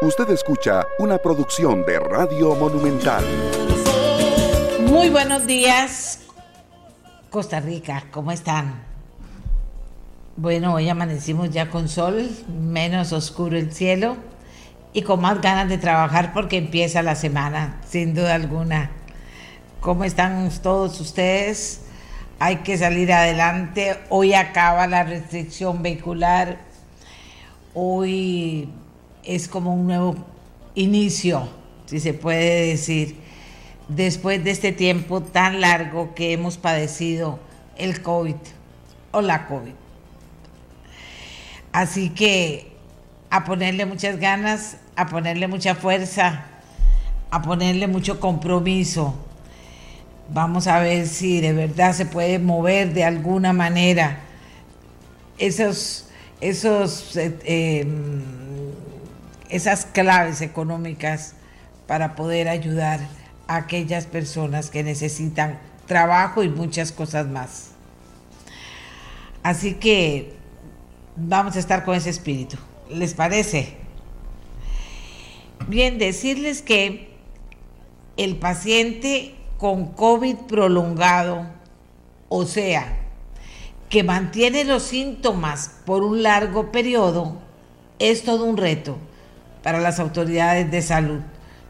Usted escucha una producción de Radio Monumental. Muy buenos días, Costa Rica, ¿cómo están? Bueno, hoy amanecimos ya con sol, menos oscuro el cielo y con más ganas de trabajar porque empieza la semana, sin duda alguna. ¿Cómo están todos ustedes? Hay que salir adelante. Hoy acaba la restricción vehicular. Hoy es como un nuevo inicio, si se puede decir, después de este tiempo tan largo que hemos padecido el COVID o la COVID. Así que a ponerle muchas ganas, a ponerle mucha fuerza, a ponerle mucho compromiso. Vamos a ver si de verdad se puede mover de alguna manera esos, esos eh, em, esas claves económicas para poder ayudar a aquellas personas que necesitan trabajo y muchas cosas más. Así que vamos a estar con ese espíritu. ¿Les parece? Bien, decirles que el paciente con COVID prolongado, o sea, que mantiene los síntomas por un largo periodo, es todo un reto para las autoridades de salud.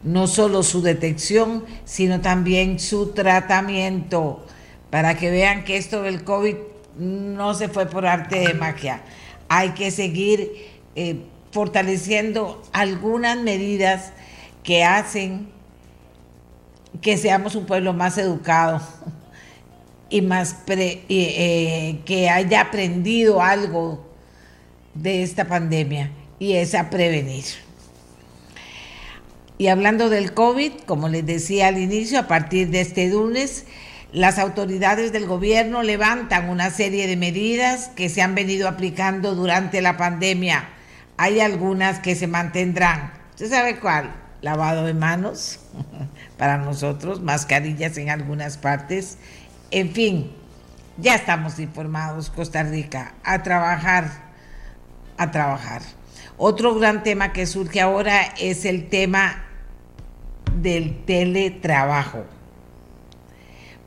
No solo su detección, sino también su tratamiento, para que vean que esto del COVID no se fue por arte de magia. Hay que seguir eh, fortaleciendo algunas medidas que hacen que seamos un pueblo más educado y más eh, que haya aprendido algo de esta pandemia y es a prevenir. Y hablando del COVID, como les decía al inicio, a partir de este lunes, las autoridades del gobierno levantan una serie de medidas que se han venido aplicando durante la pandemia. Hay algunas que se mantendrán. ¿Usted sabe cuál? Lavado de manos para nosotros, mascarillas en algunas partes. En fin, ya estamos informados, Costa Rica, a trabajar, a trabajar. Otro gran tema que surge ahora es el tema del teletrabajo.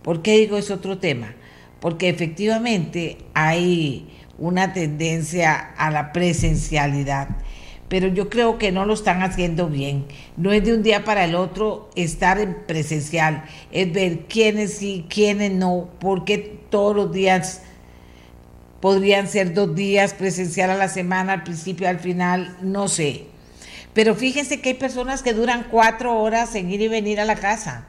¿Por qué digo es otro tema? Porque efectivamente hay una tendencia a la presencialidad, pero yo creo que no lo están haciendo bien. No es de un día para el otro estar en presencial, es ver quiénes sí, quiénes no, porque todos los días podrían ser dos días presencial a la semana, al principio, al final, no sé. Pero fíjense que hay personas que duran cuatro horas en ir y venir a la casa.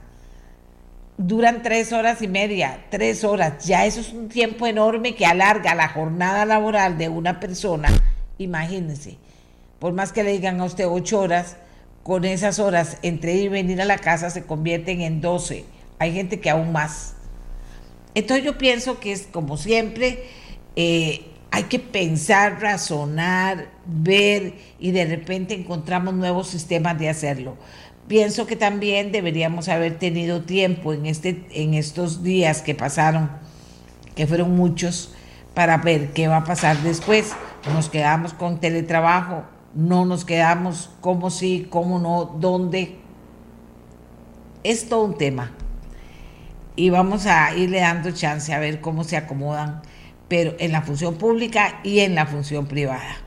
Duran tres horas y media, tres horas. Ya eso es un tiempo enorme que alarga la jornada laboral de una persona. Imagínense, por más que le digan a usted ocho horas, con esas horas entre ir y venir a la casa se convierten en doce. Hay gente que aún más. Entonces yo pienso que es como siempre, eh, hay que pensar, razonar, ver y de repente encontramos nuevos sistemas de hacerlo. Pienso que también deberíamos haber tenido tiempo en, este, en estos días que pasaron, que fueron muchos, para ver qué va a pasar después. Nos quedamos con teletrabajo, no nos quedamos, cómo sí, cómo no, dónde. Es todo un tema. Y vamos a irle dando chance a ver cómo se acomodan pero en la función pública y en la función privada.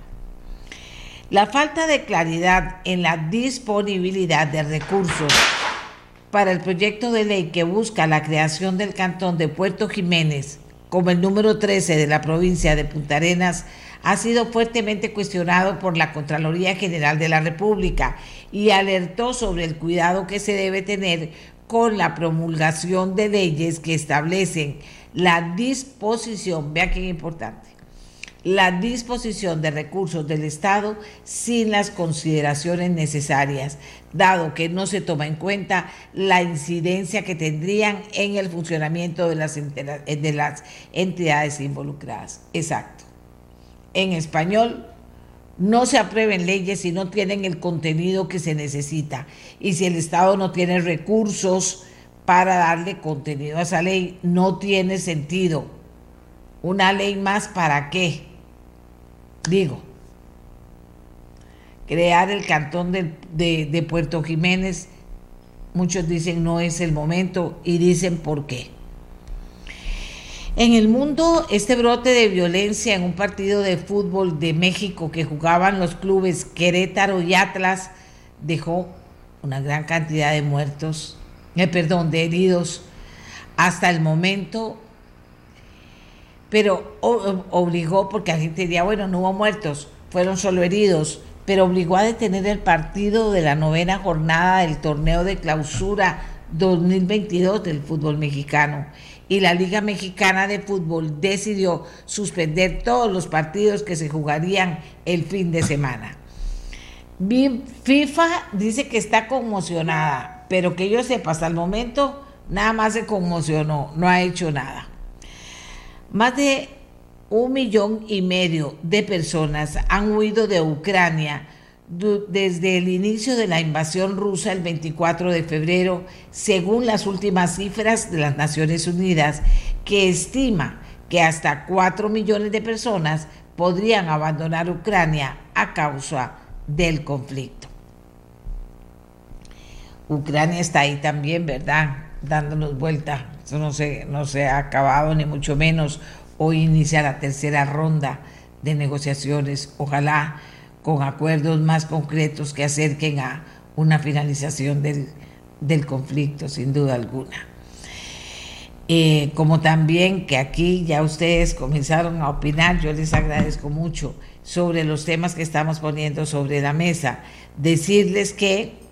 La falta de claridad en la disponibilidad de recursos para el proyecto de ley que busca la creación del cantón de Puerto Jiménez como el número 13 de la provincia de Punta Arenas ha sido fuertemente cuestionado por la Contraloría General de la República y alertó sobre el cuidado que se debe tener con la promulgación de leyes que establecen la disposición, vea qué importante, la disposición de recursos del Estado sin las consideraciones necesarias, dado que no se toma en cuenta la incidencia que tendrían en el funcionamiento de las, de las entidades involucradas. Exacto. En español, no se aprueben leyes si no tienen el contenido que se necesita y si el Estado no tiene recursos para darle contenido a esa ley. No tiene sentido. Una ley más para qué? Digo, crear el cantón de, de Puerto Jiménez, muchos dicen no es el momento y dicen por qué. En el mundo, este brote de violencia en un partido de fútbol de México que jugaban los clubes Querétaro y Atlas dejó una gran cantidad de muertos, eh, perdón, de heridos hasta el momento, pero obligó, porque la gente diría, bueno, no hubo muertos, fueron solo heridos, pero obligó a detener el partido de la novena jornada del torneo de clausura 2022 del fútbol mexicano y la Liga Mexicana de Fútbol decidió suspender todos los partidos que se jugarían el fin de semana. FIFA dice que está conmocionada, pero que yo sepa, hasta el momento nada más se conmocionó, no ha hecho nada. Más de un millón y medio de personas han huido de Ucrania desde el inicio de la invasión rusa el 24 de febrero, según las últimas cifras de las Naciones Unidas, que estima que hasta 4 millones de personas podrían abandonar Ucrania a causa del conflicto. Ucrania está ahí también, ¿verdad? Dándonos vuelta. Eso no se, no se ha acabado, ni mucho menos. Hoy inicia la tercera ronda de negociaciones. Ojalá con acuerdos más concretos que acerquen a una finalización del, conflicto, sin duda alguna. Eh, como también que aquí ya ustedes comenzaron a opinar, yo les agradezco mucho sobre los temas que estamos poniendo sobre la mesa. Decirles que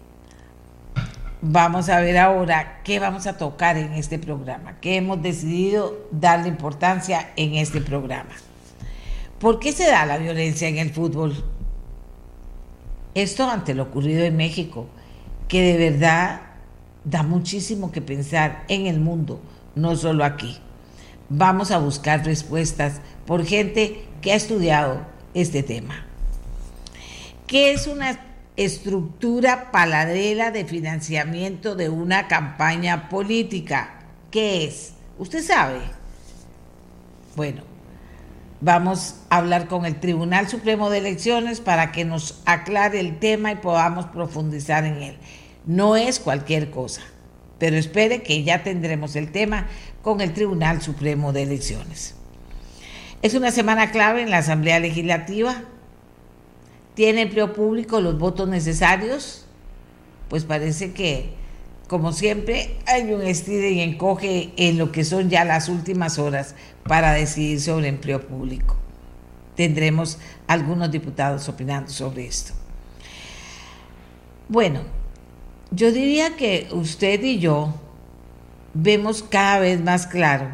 vamos a ver ahora qué vamos a tocar en este programa, qué hemos decidido darle importancia en este programa. ¿Por qué se da la violencia en el fútbol? Esto ante lo ocurrido en México, que de verdad da muchísimo que pensar en el mundo, no solo aquí. Vamos a buscar respuestas por gente que ha estudiado este tema. ¿Qué es una estructura paladera de financiamiento de una campaña política? ¿Qué es? ¿Usted sabe? Bueno, Vamos a hablar con el Tribunal Supremo de Elecciones para que nos aclare el tema y podamos profundizar en él. No es cualquier cosa, pero espere que ya tendremos el tema con el Tribunal Supremo de Elecciones. Es una semana clave en la Asamblea Legislativa. ¿Tiene empleo público los votos necesarios? Pues parece que, como siempre, hay un estilo y encoge en lo que son ya las últimas horas para decidir sobre empleo público. Tendremos algunos diputados opinando sobre esto. Bueno, yo diría que usted y yo vemos cada vez más claro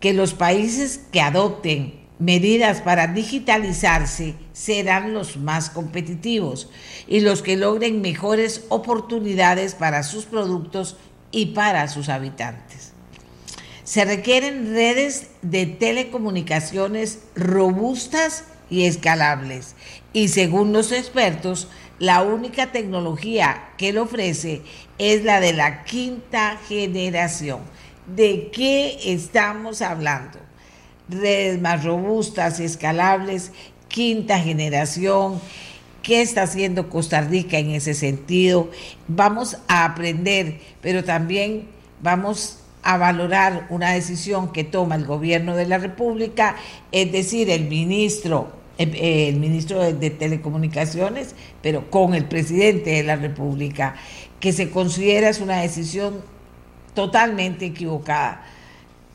que los países que adopten medidas para digitalizarse serán los más competitivos y los que logren mejores oportunidades para sus productos y para sus habitantes. Se requieren redes de telecomunicaciones robustas y escalables. Y según los expertos, la única tecnología que lo ofrece es la de la quinta generación. ¿De qué estamos hablando? Redes más robustas y escalables, quinta generación. ¿Qué está haciendo Costa Rica en ese sentido? Vamos a aprender, pero también vamos a valorar una decisión que toma el gobierno de la República, es decir, el ministro, el ministro de, Telecomunicaciones, pero con el presidente de la República, que se considera es una decisión totalmente equivocada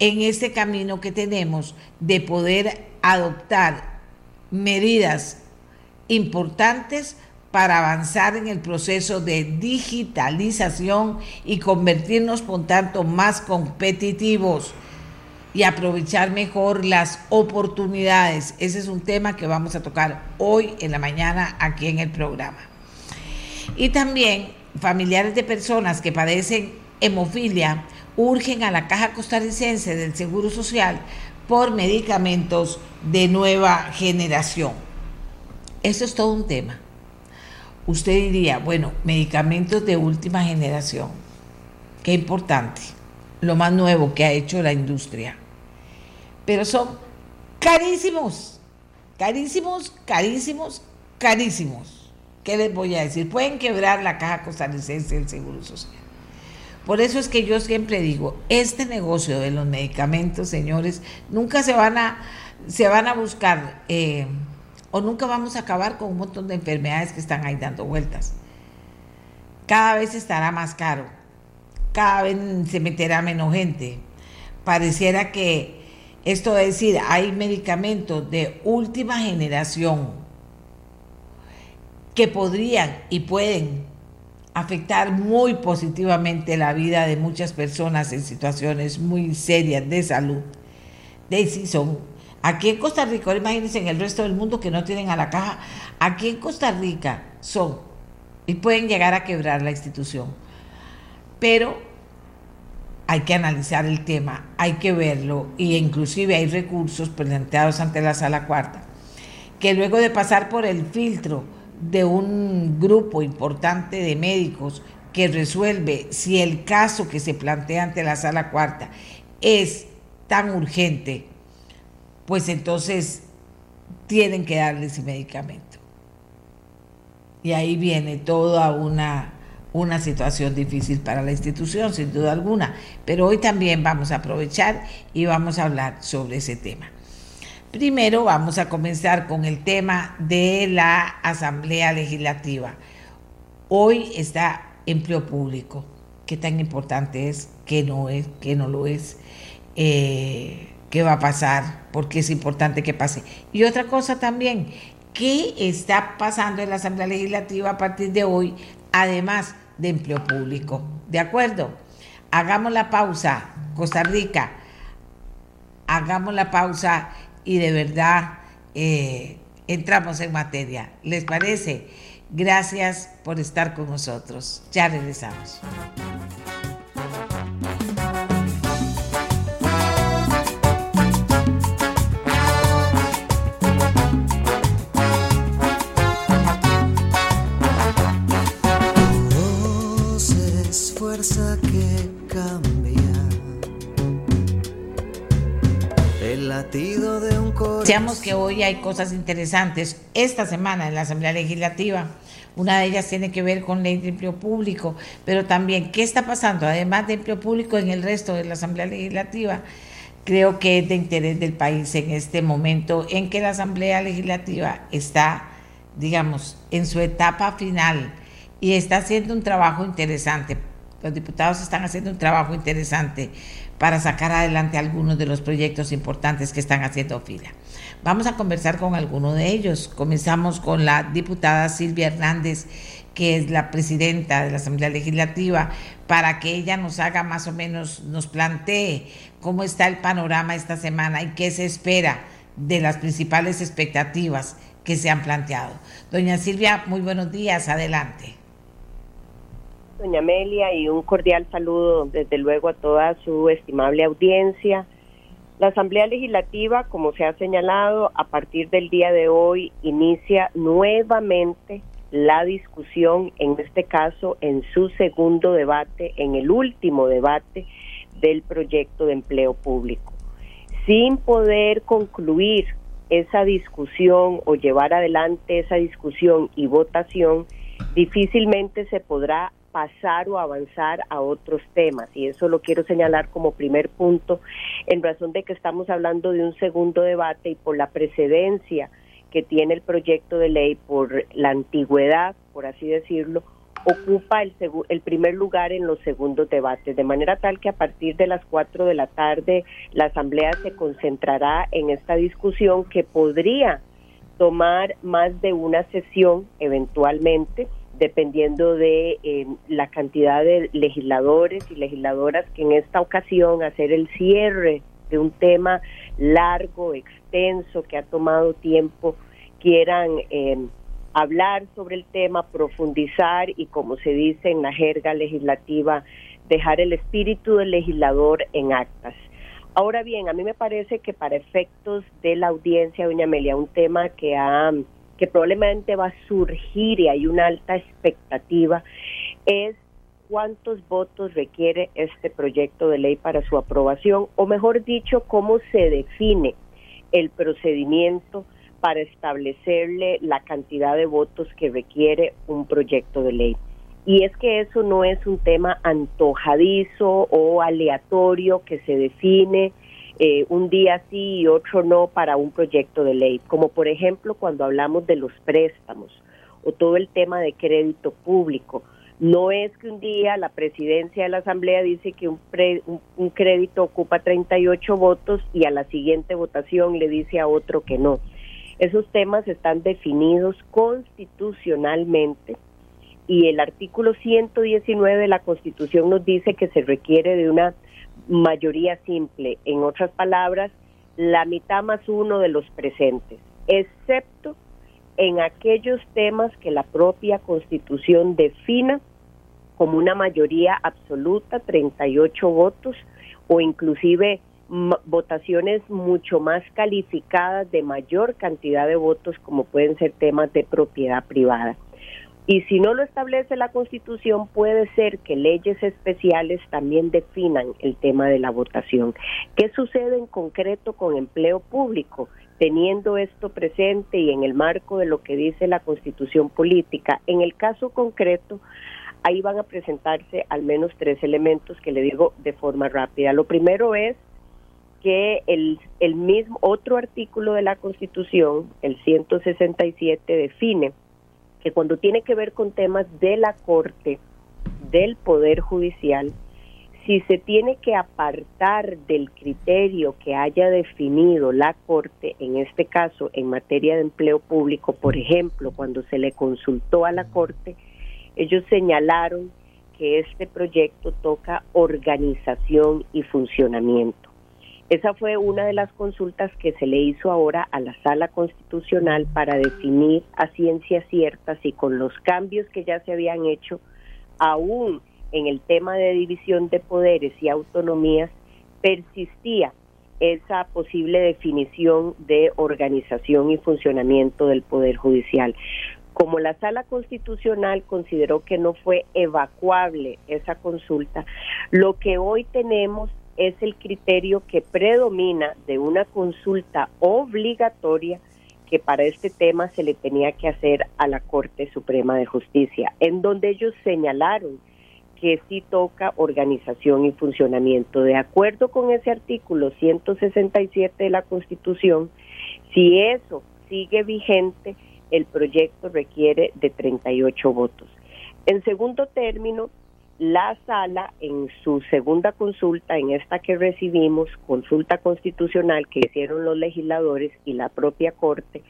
en este camino que tenemos de poder adoptar medidas importantes para avanzar en el proceso de digitalización y convertirnos, por tanto, más competitivos y aprovechar mejor las oportunidades. Ese es un tema que vamos a tocar hoy en la mañana aquí en el programa. Y también familiares de personas que padecen hemofilia urgen a la Caja Costarricense del Seguro Social por medicamentos de nueva generación. Eso es todo un tema usted diría, bueno, medicamentos de última generación, qué importante, lo más nuevo que ha hecho la industria, pero son carísimos, carísimos, carísimos, carísimos. ¿qué les voy a decir? Pueden quebrar la caja costarricense del Seguro Social. Por eso es que yo siempre digo, este negocio de los medicamentos, señores, nunca se van a, se van a buscar eh, o nunca vamos a acabar con un montón de enfermedades que están ahí dando vueltas. Cada vez estará más caro, cada vez se meterá menos gente. Pareciera que esto es decir, hay medicamentos de última generación que podrían y pueden afectar muy positivamente la vida de muchas personas en situaciones muy serias de salud. Si son aquí en Costa Rica, imagínense en el resto del mundo que no tienen a la caja, aquí en Costa Rica son y pueden llegar a quebrar la institución. Pero hay que analizar el tema, hay que verlo y inclusive hay recursos planteados ante la sala cuarta que luego de pasar por el filtro de un grupo importante de médicos que resuelve si el caso que se plantea ante la sala cuarta es tan urgente, pues entonces tienen que darle ese medicamento. Y ahí viene toda una, una situación difícil para la institución, sin duda alguna. Pero hoy también vamos a aprovechar y vamos a hablar sobre ese tema. Primero vamos a comenzar con el tema de la Asamblea Legislativa. Hoy está empleo público. ¿Qué tan importante es? ¿Qué no es? ¿Qué no lo es? Eh, ¿Qué va a pasar? ¿Por qué es importante que pase? Y otra cosa también, ¿qué está pasando en la Asamblea Legislativa a partir de hoy, además de empleo público? ¿De acuerdo? Hagamos la pausa, Costa Rica. Hagamos la pausa y de verdad eh, entramos en materia. ¿Les parece? Gracias por estar con nosotros. Ya regresamos. Decíamos que hoy hay cosas interesantes esta semana en la Asamblea Legislativa. Una de ellas tiene que ver con ley de empleo público, pero también qué está pasando, además de empleo público, en el resto de la Asamblea Legislativa. Creo que es de interés del país en este momento en que la Asamblea Legislativa está, digamos, en su etapa final y está haciendo un trabajo interesante. Los diputados están haciendo un trabajo interesante para sacar adelante algunos de los proyectos importantes que están haciendo fila. Vamos a conversar con alguno de ellos. Comenzamos con la diputada Silvia Hernández, que es la presidenta de la Asamblea Legislativa, para que ella nos haga más o menos, nos plantee cómo está el panorama esta semana y qué se espera de las principales expectativas que se han planteado. Doña Silvia, muy buenos días, adelante doña Amelia, y un cordial saludo desde luego a toda su estimable audiencia. La Asamblea Legislativa, como se ha señalado, a partir del día de hoy inicia nuevamente la discusión, en este caso en su segundo debate, en el último debate del proyecto de empleo público. Sin poder concluir esa discusión o llevar adelante esa discusión y votación, difícilmente se podrá pasar o avanzar a otros temas. Y eso lo quiero señalar como primer punto, en razón de que estamos hablando de un segundo debate y por la precedencia que tiene el proyecto de ley, por la antigüedad, por así decirlo, ocupa el, primer lugar en los segundos debates, de manera tal que a partir de las cuatro de la tarde la Asamblea se concentrará en esta discusión que podría tomar más de una sesión eventualmente dependiendo de eh, la cantidad de legisladores y legisladoras que en esta ocasión hacer el cierre de un tema largo, extenso, que ha tomado tiempo, quieran eh, hablar sobre el tema, profundizar y, como se dice en la jerga legislativa, dejar el espíritu del legislador en actas. Ahora bien, a mí me parece que para efectos de la audiencia, doña Amelia, un tema que ha que probablemente va a surgir y hay una alta expectativa, es cuántos votos requiere este proyecto de ley para su aprobación, o mejor dicho, cómo se define el procedimiento para establecerle la cantidad de votos que requiere un proyecto de ley. Y es que eso no es un tema antojadizo o aleatorio que se define eh, un día sí y otro no para un proyecto de ley, como por ejemplo cuando hablamos de los préstamos o todo el tema de crédito público. No es que un día la presidencia de la Asamblea dice que un, un, crédito ocupa 38 votos y a la siguiente votación le dice a otro que no. Esos temas están definidos constitucionalmente y el artículo 119 de la Constitución nos dice que se requiere de una mayoría simple, en otras palabras, la mitad más uno de los presentes, excepto en aquellos temas que la propia Constitución defina como una mayoría absoluta, 38 votos, o inclusive votaciones mucho más calificadas de mayor cantidad de votos, como pueden ser temas de propiedad privada. Y si no lo establece la Constitución, puede ser que leyes especiales también definan el tema de la votación. ¿Qué sucede en concreto con empleo público? Teniendo esto presente y en el marco de lo que dice la Constitución política, en el caso concreto, ahí van a presentarse al menos tres elementos que le digo de forma rápida. Lo primero es que el, el mismo otro artículo de la Constitución, el 167, define que cuando tiene que ver con temas de la Corte, del Poder Judicial, si se tiene que apartar del criterio que haya definido la Corte, en este caso en materia de empleo público, por ejemplo, cuando se le consultó a la Corte, ellos señalaron que este proyecto toca organización y funcionamiento. Esa fue una de las consultas que se le hizo ahora a la sala constitucional para definir a ciencia cierta si con los cambios que ya se habían hecho, aún en el tema de división de poderes y autonomías, persistía esa posible definición de organización y funcionamiento del Poder Judicial. Como la Sala Constitucional consideró que no fue evacuable esa consulta, lo que hoy tenemos es el criterio que predomina de una consulta obligatoria que para este tema se le tenía que hacer a la Corte Suprema de Justicia, en donde ellos señalaron que sí toca organización y funcionamiento. De acuerdo con ese artículo 167 de la Constitución, si eso sigue vigente, el proyecto requiere de 38 votos. En segundo término, la sala en su segunda consulta, en esta que recibimos, consulta constitucional que hicieron los legisladores y la propia Corte,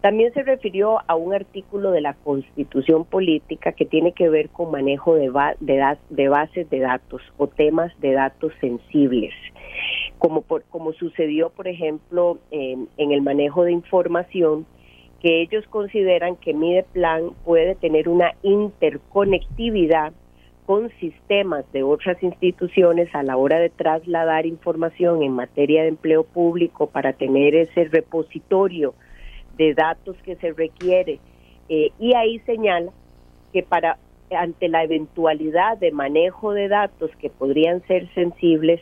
también se refirió a un artículo de la Constitución Política que tiene que ver con manejo de, de, bases de datos o temas de datos sensibles, como, como sucedió, por ejemplo, en el manejo de información, que ellos consideran que Mideplan puede tener una interconectividad con sistemas de otras instituciones a la hora de trasladar información en materia de empleo público para tener ese repositorio de datos que se requiere. Eh, y ahí señala que para ante la eventualidad de manejo de datos que podrían ser sensibles,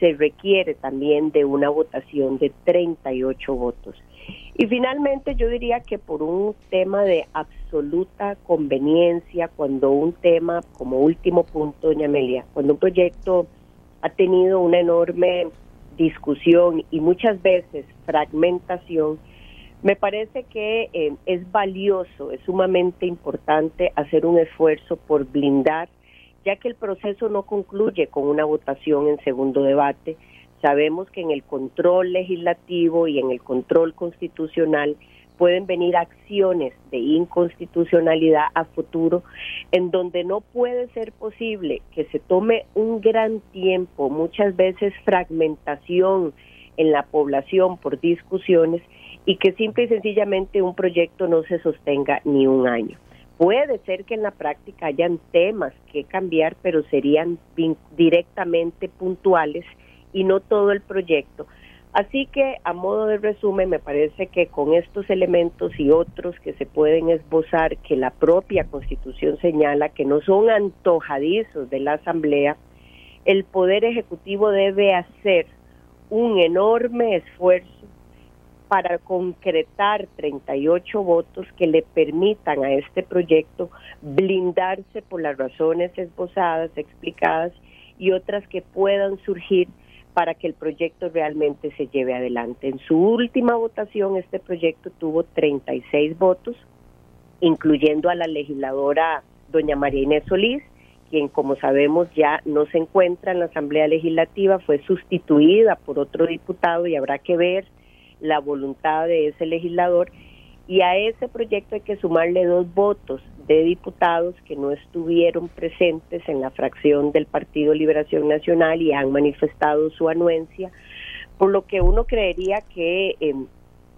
se requiere también de una votación de 38 votos. Y finalmente yo diría que por un tema de absoluta conveniencia, cuando un tema, como último punto, doña Amelia, cuando un proyecto ha tenido una enorme discusión y muchas veces fragmentación, me parece que eh, es valioso, es sumamente importante hacer un esfuerzo por blindar, ya que el proceso no concluye con una votación en segundo debate, Sabemos que en el control legislativo y en el control constitucional pueden venir acciones de inconstitucionalidad a futuro en donde no puede ser posible que se tome un gran tiempo, muchas veces fragmentación en la población por discusiones y que simple y sencillamente un proyecto no se sostenga ni un año. Puede ser que en la práctica hayan temas que cambiar, pero serían directamente puntuales y no todo el proyecto. Así que a modo de resumen, me parece que con estos elementos y otros que se pueden esbozar, que la propia constitución señala que no son antojadizos de la Asamblea, el Poder Ejecutivo debe hacer un enorme esfuerzo para concretar 38 votos que le permitan a este proyecto blindarse por las razones esbozadas, explicadas y otras que puedan surgir para que el proyecto realmente se lleve adelante. En su última votación este proyecto tuvo 36 votos, incluyendo a la legisladora doña María Inés Solís, quien como sabemos ya no se encuentra en la Asamblea Legislativa, fue sustituida por otro diputado y habrá que ver la voluntad de ese legislador. Y a ese proyecto hay que sumarle dos votos de diputados que no estuvieron presentes en la fracción del Partido Liberación Nacional y han manifestado su anuencia, por lo que uno creería que em,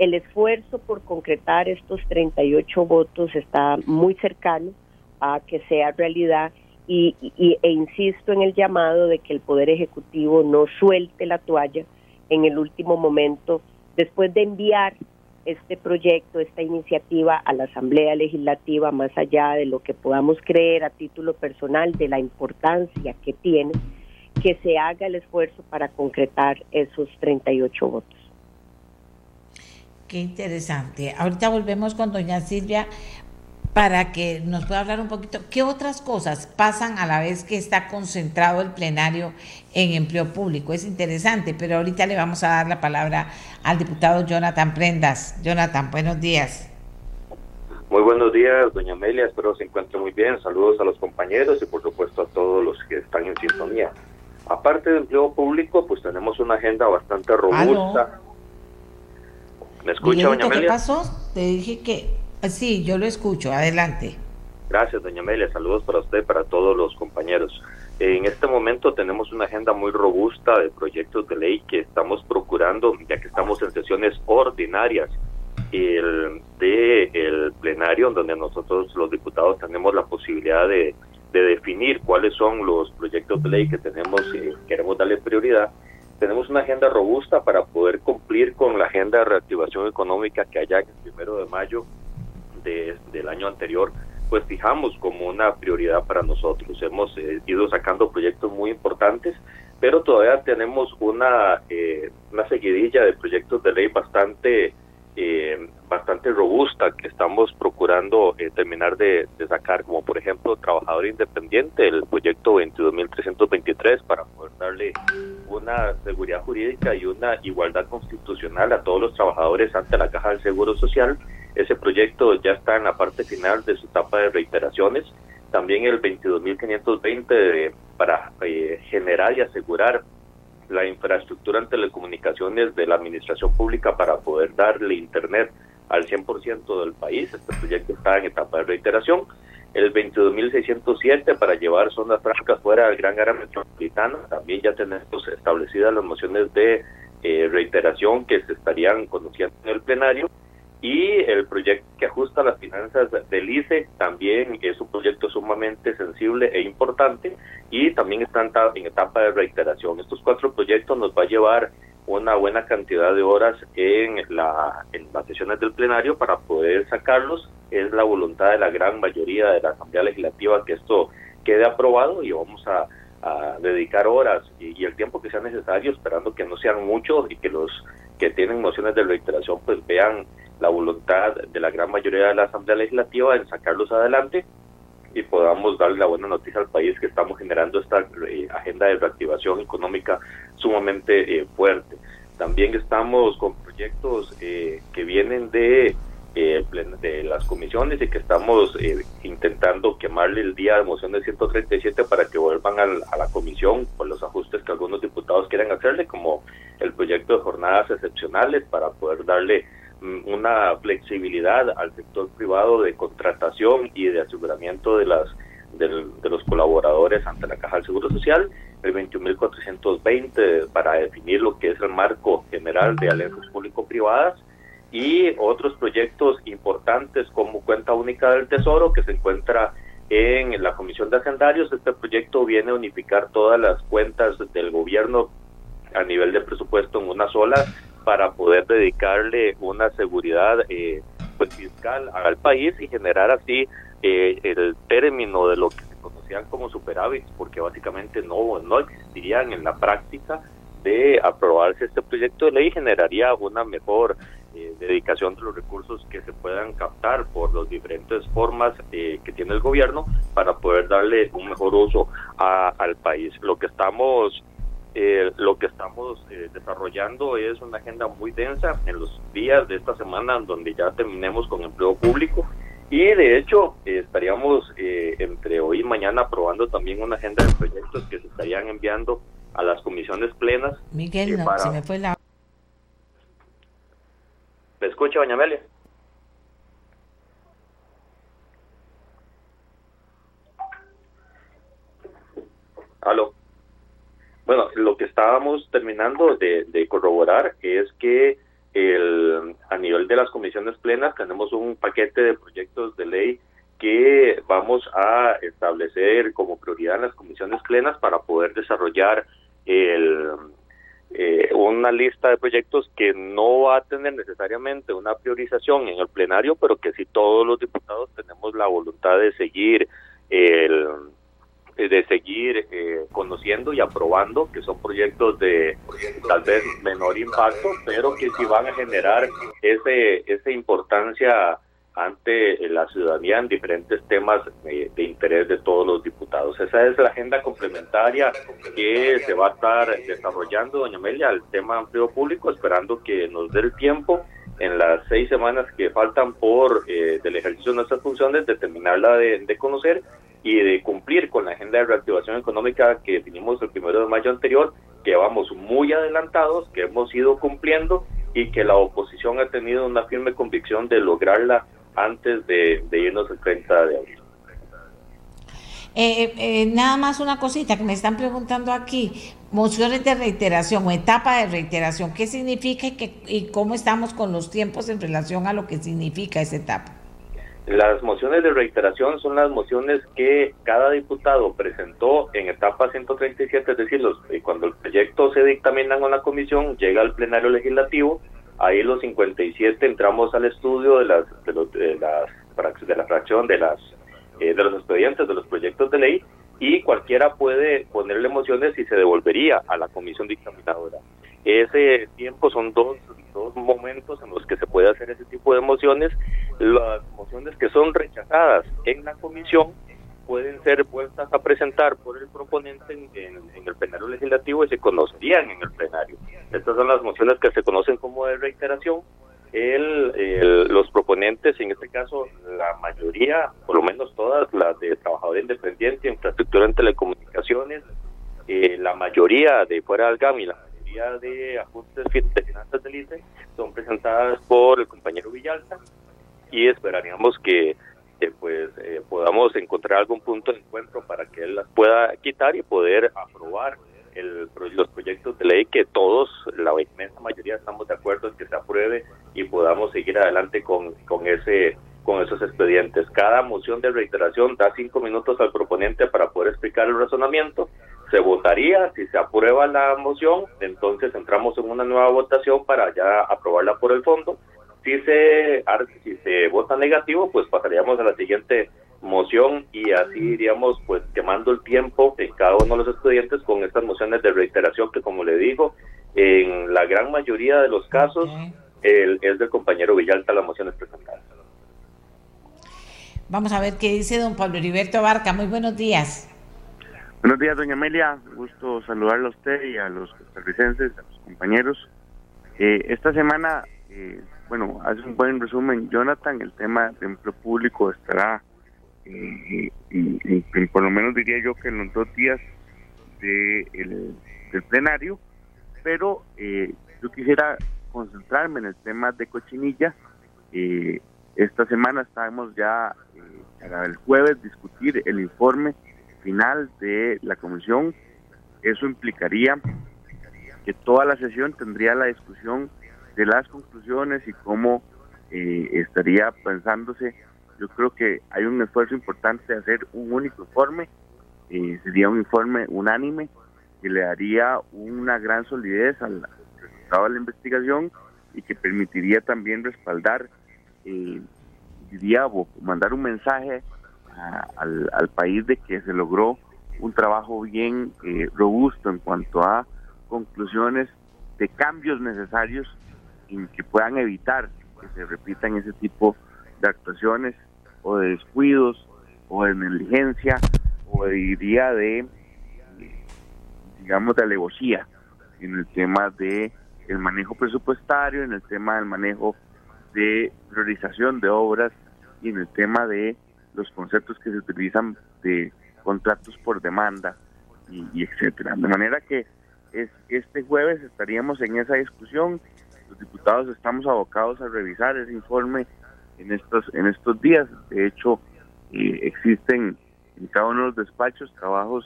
el esfuerzo por concretar estos 38 votos está muy cercano a que sea realidad y, e insisto en el llamado de que el Poder Ejecutivo no suelte la toalla en el último momento después de enviar este proyecto, esta iniciativa a la Asamblea Legislativa, más allá de lo que podamos creer a título personal de la importancia que tiene, que se haga el esfuerzo para concretar esos 38 votos. Qué interesante. Ahorita volvemos con doña Silvia para que nos pueda hablar un poquito qué otras cosas pasan a la vez que está concentrado el plenario en empleo público. Es interesante, pero ahorita le vamos a dar la palabra al diputado Jonathan Prendas. Jonathan, buenos días. Muy buenos días, doña Amelia, espero se encuentre muy bien. Saludos a los compañeros y por supuesto a todos los que están en sintonía. Aparte de empleo público, pues tenemos una agenda bastante robusta. ¿Me escucha, doña Amelia? ¿Qué pasó? Te dije que Sí, yo lo escucho. Adelante. Gracias, doña Amelia. Saludos para usted y para todos los compañeros. En este momento tenemos una agenda muy robusta de proyectos de ley que estamos procurando, ya que estamos en sesiones ordinarias el, de el plenario, donde nosotros los diputados tenemos la posibilidad de, definir cuáles son los proyectos de ley que tenemos y queremos darle prioridad. Tenemos una agenda robusta para poder cumplir con la agenda de reactivación económica que allá el primero de mayo del año anterior, pues fijamos como una prioridad para nosotros. Hemos eh, ido sacando proyectos muy importantes, pero todavía tenemos una, eh, una seguidilla de proyectos de ley bastante, eh, bastante robusta que estamos procurando terminar de, de, sacar, como por ejemplo Trabajador Independiente, el proyecto 22.323 para poder darle una seguridad jurídica y una igualdad constitucional a todos los trabajadores ante la Caja del Seguro Social ese proyecto ya está en la parte final de su etapa de reiteraciones. También el 22.520 para eh, generar y asegurar la infraestructura en telecomunicaciones de la administración pública para poder darle internet al 100% del país. Este proyecto está en etapa de reiteración. El 22.607 para llevar zonas francas fuera del gran área metropolitana. También ya tenemos establecidas las mociones de eh, reiteración que se estarían conociendo en el plenario y el proyecto que ajusta las finanzas del ICE también es un proyecto sumamente sensible e importante y también está en etapa de reiteración. Estos cuatro proyectos nos va a llevar una buena cantidad de horas en, la, en las sesiones del plenario para poder sacarlos. Es la voluntad de la gran mayoría de la Asamblea Legislativa que esto quede aprobado y vamos a, dedicar horas y, y el tiempo que sea necesario, esperando que no sean muchos y que los que tienen mociones de reiteración pues vean la voluntad de la gran mayoría de la Asamblea Legislativa en sacarlos adelante y podamos darle la buena noticia al país que estamos generando esta eh, agenda de reactivación económica sumamente eh, fuerte. También estamos con proyectos eh, que vienen de, de las comisiones y que estamos intentando quemarle el día de moción de 137 para que vuelvan a la comisión por los ajustes que algunos diputados quieren hacerle, como el proyecto de jornadas excepcionales para poder darle una flexibilidad al sector privado de contratación y de aseguramiento de las de, los colaboradores ante la Caja del Seguro Social, el 21.420 para definir lo que es el marco general de alianzas público-privadas y otros proyectos importantes como cuenta única del Tesoro que se encuentra en la Comisión de Hacendarios. Este proyecto viene a unificar todas las cuentas del gobierno a nivel de presupuesto en una sola para poder dedicarle una seguridad eh, pues, fiscal al país y generar así eh, el término de lo que se conocían como superávit, porque básicamente no, no existirían en la práctica de aprobarse este proyecto de ley generaría una mejor eh, dedicación de los recursos que se puedan captar por las diferentes formas que tiene el gobierno para poder darle un mejor uso al país. Lo que estamos lo que estamos desarrollando es una agenda muy densa en los días de esta semana donde ya terminemos con empleo público y de hecho, estaríamos eh, entre hoy y mañana aprobando también una agenda de proyectos que se estarían enviando a las comisiones plenas. Miguel, no, se me fue la... ¿Me escucha, doña Amelia? Aló. Bueno, lo que estábamos terminando de corroborar es que el, a nivel de las comisiones plenas tenemos un paquete de proyectos de ley que vamos a establecer como prioridad en las comisiones plenas para poder desarrollar el, eh, una lista de proyectos que no va a tener necesariamente una priorización en el plenario, pero que si todos los diputados tenemos la voluntad de seguir el de seguir eh, conociendo y aprobando, que son proyectos de tal vez menor impacto, pero que sí van a generar ese, esa importancia ante la ciudadanía en diferentes temas de, interés de todos los diputados. Esa es la agenda complementaria que se va a estar desarrollando, doña Amelia, al tema amplio público, esperando que nos dé el tiempo en las seis semanas que faltan por eh, del ejercicio de nuestras funciones, de terminarla de conocer y de cumplir con la agenda de reactivación económica que definimos el primero de mayo anterior, que vamos muy adelantados, que hemos ido cumpliendo y que la oposición ha tenido una firme convicción de lograrla antes de, irnos el 30 de abril. Eh, eh, nada más una cosita que me están preguntando aquí, mociones de reiteración o etapa de reiteración, ¿qué significa y, y cómo estamos con los tiempos en relación a lo que significa esa etapa? Las mociones de reiteración son las mociones que cada diputado presentó en etapa 137, es decir, los, eh, cuando el proyecto se dictamina con la comisión, llega al plenario legislativo, ahí los 57 entramos al estudio de las de, los, de las de la fracción de las eh, de los expedientes de los proyectos de ley y cualquiera puede ponerle mociones y se devolvería a la comisión dictaminadora. Ese tiempo son dos, dos momentos en los que se puede hacer ese tipo de mociones. Las mociones que son rechazadas en la comisión pueden ser vueltas a presentar por el proponente en, el plenario legislativo y se conocerían en el plenario. Estas son las mociones que se conocen como de reiteración. El, los proponentes, en este caso la mayoría, por lo menos todas las de trabajador independiente, infraestructura en telecomunicaciones, eh, la mayoría de fuera del GAM de ajustes de finanzas del ICE son presentadas por el compañero Villalta y esperaríamos que pues eh, podamos encontrar algún punto de encuentro para que él las pueda quitar y poder aprobar el, los proyectos de ley que todos, la inmensa mayoría estamos de acuerdo en que se apruebe y podamos seguir adelante con, con ese con esos expedientes. Cada moción de reiteración da cinco minutos al proponente para poder explicar el razonamiento se votaría, si se aprueba la moción, entonces entramos en una nueva votación para ya aprobarla por el fondo. Si se, si se vota negativo, pues pasaríamos a la siguiente moción y así iríamos pues quemando el tiempo en cada uno de los expedientes con estas mociones de reiteración que como le digo, en la gran mayoría de los casos el, es del compañero Villalta las mociones presentadas. Vamos a ver qué dice don Pablo Heriberto Barca. Muy buenos días. Buenos días, doña Amelia. Gusto saludarla a usted y a los costarricenses, a los compañeros. Eh, esta semana, eh, bueno, hace un buen resumen, Jonathan, el tema de empleo público estará, eh, por lo menos diría yo que en los dos días del plenario, pero yo quisiera concentrarme en el tema de Cochinilla. esta semana estábamos ya, para el jueves, discutir el informe final de la comisión. Eso implicaría que toda la sesión tendría la discusión de las conclusiones y cómo eh, estaría pensándose. Yo creo que hay un esfuerzo importante de hacer un único informe, eh, sería un informe unánime que le daría una gran solidez al resultado de la investigación y que permitiría también respaldar, eh, diría, mandar un mensaje al, país de que se logró un trabajo bien eh, robusto en cuanto a conclusiones de cambios necesarios en que puedan evitar que se repitan ese tipo de actuaciones o de descuidos o de negligencia o diría de digamos de alevosía en el tema de el manejo presupuestario, en el tema del manejo de priorización de obras y en el tema de los conceptos que se utilizan de contratos por demanda y, etcétera. De manera que es, este jueves estaríamos en esa discusión. Los diputados estamos abocados a revisar ese informe en estos en estos días. De hecho, eh, existen en cada uno de los despachos trabajos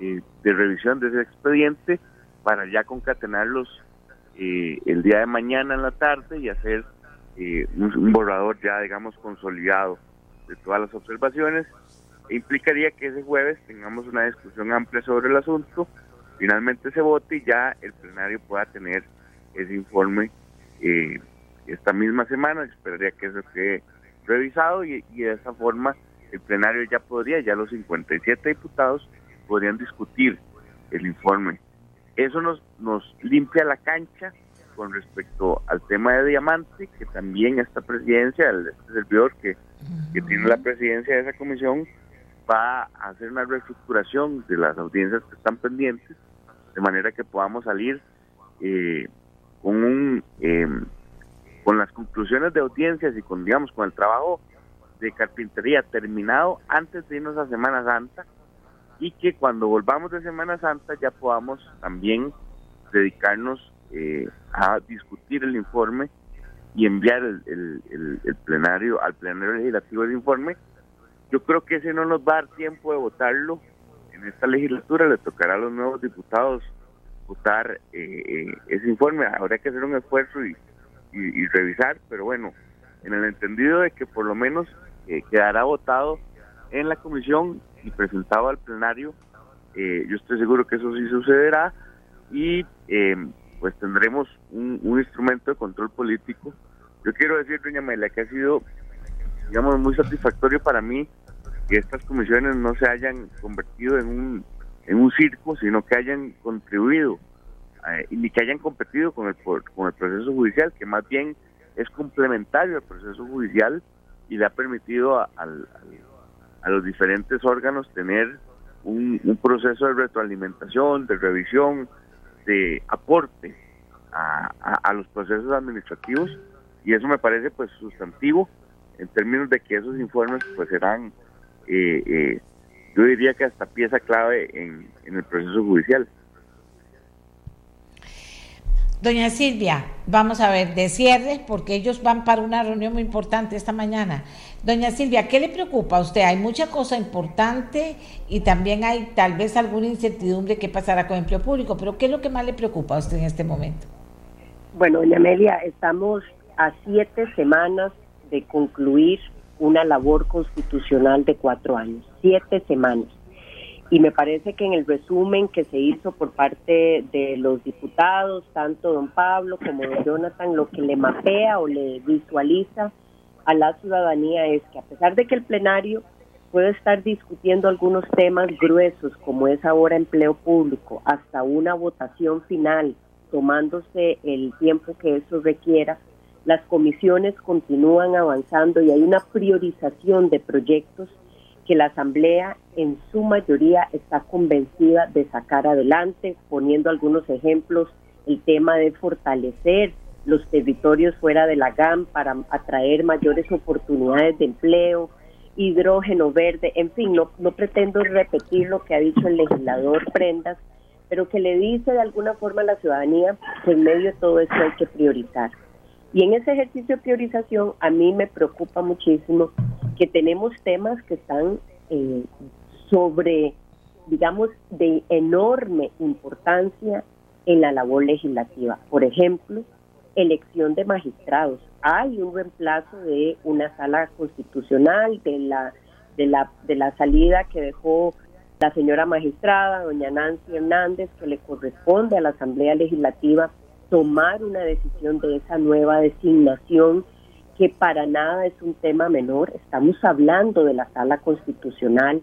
eh, de revisión de ese expediente para ya concatenarlos eh, el día de mañana en la tarde y hacer un borrador ya, digamos, consolidado de todas las observaciones implicaría que ese jueves tengamos una discusión amplia sobre el asunto, finalmente se vote y ya el plenario pueda tener ese informe eh, esta misma semana, esperaría que eso quede revisado y, de esa forma el plenario ya podría, ya los 57 diputados podrían discutir el informe. Eso nos, nos limpia la cancha con respecto al tema de Diamante, que también esta presidencia, el este servidor que, que tiene la presidencia de esa comisión, va a hacer una reestructuración de las audiencias que están pendientes, de manera que podamos salir eh, con un em, con las conclusiones de audiencias y con digamos con el trabajo de carpintería terminado antes de irnos a Semana Santa y que cuando volvamos de Semana Santa ya podamos también dedicarnos eh, a discutir el informe y enviar el, plenario al plenario legislativo el informe yo creo que ese no nos va a dar tiempo de votarlo. En esta legislatura, le tocará a los nuevos diputados votar eh, eh, ese informe, habrá que hacer un esfuerzo y, revisar, pero bueno, en el entendido de que por lo menos eh, quedará votado en la comisión y presentado al plenario, yo estoy seguro que eso sí sucederá y pues tendremos un, instrumento de control político. Yo quiero decir, doña Mela, que ha sido, digamos, muy satisfactorio para mí que estas comisiones no se hayan convertido en un, en un circo, sino que hayan contribuido eh, y que hayan competido con el, con el proceso judicial, que más bien es complementario al proceso judicial y le ha permitido a, los diferentes órganos tener un, proceso de retroalimentación, de revisión, de aporte a, los procesos administrativos y eso me parece pues sustantivo en términos de que esos informes pues serán eh, eh, yo diría que hasta pieza clave en, el proceso judicial. Doña Silvia, vamos a ver, de cierre, porque ellos van para una reunión muy importante esta mañana. Doña Silvia, ¿qué le preocupa a usted? Hay mucha cosa importante y también hay tal vez alguna incertidumbre que pasará con el empleo público, pero ¿qué es lo que más le preocupa a usted en este momento? Bueno, doña Amelia, estamos a siete semanas de concluir una labor constitucional de cuatro años, siete semanas. Y me parece que en el resumen que se hizo por parte de los diputados, tanto don Pablo como don Jonathan, lo que le mapea o le visualiza a la ciudadanía es que a pesar de que el plenario puede estar discutiendo algunos temas gruesos, como es ahora empleo público, hasta una votación final, tomándose el tiempo que eso requiera, las comisiones continúan avanzando y hay una priorización de proyectos que la Asamblea en su mayoría está convencida de sacar adelante, poniendo algunos ejemplos, el tema de fortalecer los territorios fuera de la GAM para atraer mayores oportunidades de empleo, hidrógeno verde, en fin, no, no pretendo repetir lo que ha dicho el legislador Prendas, pero que le dice de alguna forma a la ciudadanía que en medio de todo esto hay que priorizar. Y en ese ejercicio de priorización a mí me preocupa muchísimo que tenemos temas que están eh, sobre, digamos, de enorme importancia en la labor legislativa. Por ejemplo, elección de magistrados. Hay un reemplazo de una sala constitucional, de la, de la, de la salida que dejó la señora magistrada, doña Nancy Hernández, que le corresponde a la Asamblea Legislativa tomar una decisión de esa nueva designación que para nada es un tema menor. Estamos hablando de la sala constitucional.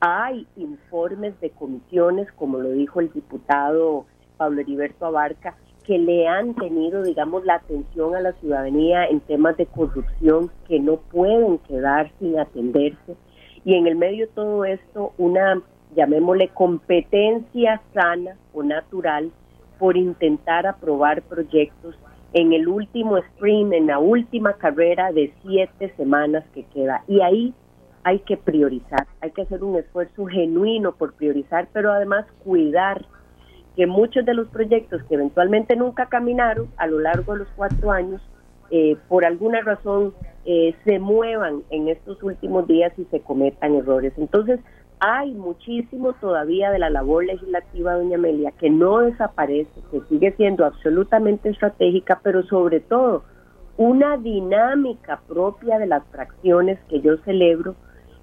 Hay informes de comisiones, como lo dijo el diputado Pablo Heriberto Abarca, que le han tenido, digamos, la atención a la ciudadanía en temas de corrupción que no pueden quedar sin atenderse. Y en el medio de todo esto, una, llamémosle, competencia sana o natural por intentar aprobar proyectos en el último sprint, en la última carrera de siete semanas que queda. Y ahí hay que priorizar, hay que hacer un esfuerzo genuino por priorizar, pero además cuidar que muchos de los proyectos que eventualmente nunca caminaron a lo largo de los cuatro años, eh, por alguna razón eh, se muevan en estos últimos días y se cometan errores. Entonces, hay muchísimo todavía de la labor legislativa, doña Amelia, que no desaparece, que sigue siendo absolutamente estratégica, pero sobre todo una dinámica propia de las fracciones que yo celebro,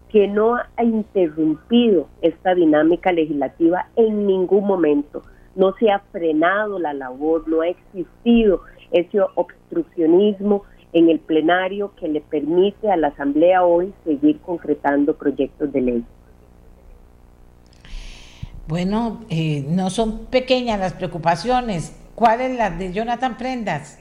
que no ha interrumpido esta dinámica legislativa en ningún momento no se ha frenado la labor, no ha existido ese obstruccionismo en el plenario que le permite a la Asamblea hoy seguir concretando proyectos de ley. Bueno, eh, no son pequeñas las preocupaciones. ¿Cuál es la de Jonathan Prendas?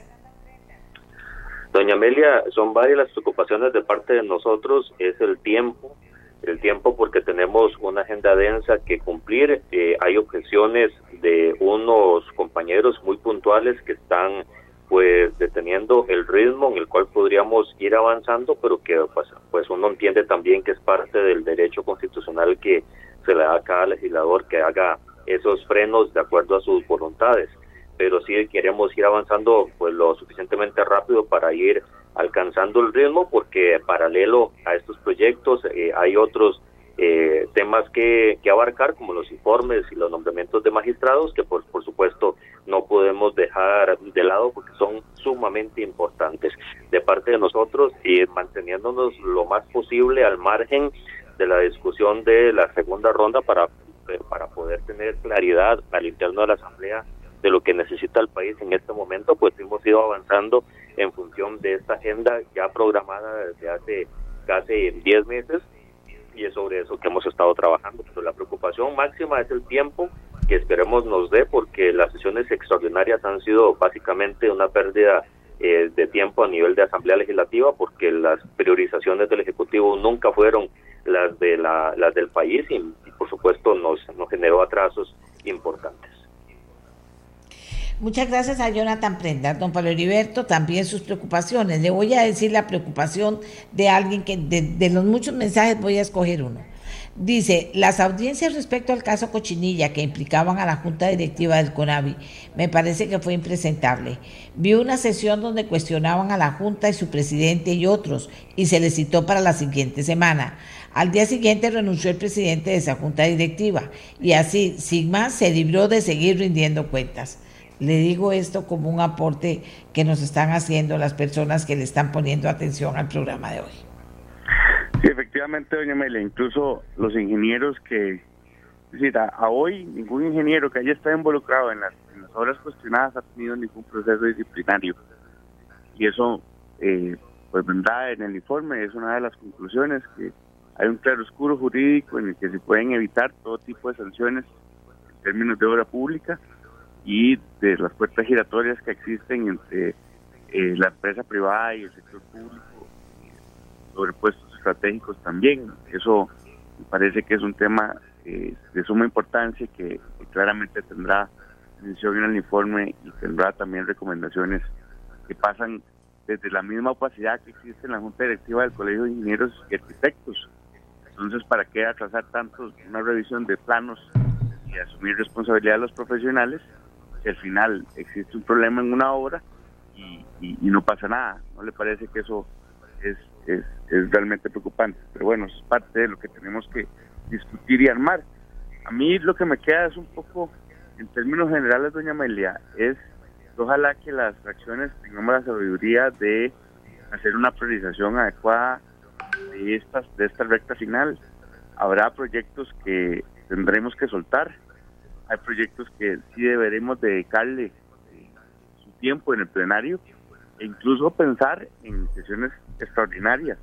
Doña Amelia, son varias las preocupaciones de parte de nosotros. Es el tiempo, el tiempo porque tenemos una agenda densa que cumplir. Eh, hay objeciones de unos compañeros muy puntuales que están pues deteniendo el ritmo en el cual podríamos ir avanzando, pero que pues, pues uno entiende también que es parte del derecho constitucional que se le da a cada legislador que haga esos frenos de acuerdo a sus voluntades. Pero sí queremos ir avanzando pues lo suficientemente rápido para ir alcanzando el ritmo porque paralelo a estos proyectos eh, hay otros eh, temas que, abarcar como los informes y los nombramientos de magistrados que por, por supuesto no podemos dejar de lado porque son sumamente importantes de parte de nosotros y manteniéndonos lo más posible al margen de la discusión de la segunda ronda para, eh, para poder tener claridad al interno de la Asamblea de lo que necesita el país en este momento, pues hemos ido avanzando en función de esta agenda ya programada desde hace casi 10 meses y es sobre eso que hemos estado trabajando. Pero la preocupación máxima es el tiempo que esperemos nos dé porque las sesiones extraordinarias han sido básicamente una pérdida eh, de tiempo a nivel de Asamblea Legislativa porque las priorizaciones del Ejecutivo nunca fueron las de la, las del país y, por supuesto nos, nos generó atrasos importantes. Muchas gracias a Jonathan Prenda. Don Pablo Heriberto, también sus preocupaciones. Le voy a decir la preocupación de alguien que de, los muchos mensajes voy a escoger uno. Dice, las audiencias respecto al caso Cochinilla que implicaban a la Junta Directiva del CONAVI, me parece que fue impresentable. Vi una sesión donde cuestionaban a la Junta y su presidente y otros, y se les citó para la siguiente semana. Al día siguiente renunció el presidente de esa Junta Directiva, y así, sin más, se libró de seguir rindiendo cuentas. Le digo esto como un aporte que nos están haciendo las personas que le están poniendo atención al programa de hoy. Sí, efectivamente, doña Mela, incluso los ingenieros que, es decir, a, hoy ningún ingeniero que haya estado involucrado en las, obras cuestionadas ha tenido ningún proceso disciplinario. Y eso, eh, pues vendrá en el informe, es una de las conclusiones, que hay un claroscuro jurídico en el que se pueden evitar todo tipo de sanciones en términos de obra pública y de las puertas giratorias que existen entre eh, la empresa privada y el sector público sobre puestos estratégicos también. Eso me parece que es un tema eh, de suma importancia que, claramente tendrá mención en el informe y tendrá también recomendaciones que pasan desde la misma opacidad que existe en la Junta Directiva del Colegio de Ingenieros y Arquitectos. Entonces, ¿para qué atrasar tanto una revisión de planos y asumir responsabilidad de los profesionales que al final existe un problema en una obra y, no pasa nada. ¿No le parece que eso es, es, es, realmente preocupante? Pero bueno, es parte de lo que tenemos que discutir y armar. A mí lo que me queda es un poco, en términos generales, doña Amelia, es ojalá que las fracciones tengamos la sabiduría de hacer una priorización adecuada de estas de esta recta final. Habrá proyectos que tendremos que soltar, hay proyectos que sí deberemos dedicarle eh, su tiempo en el plenario e incluso pensar en sesiones extraordinarias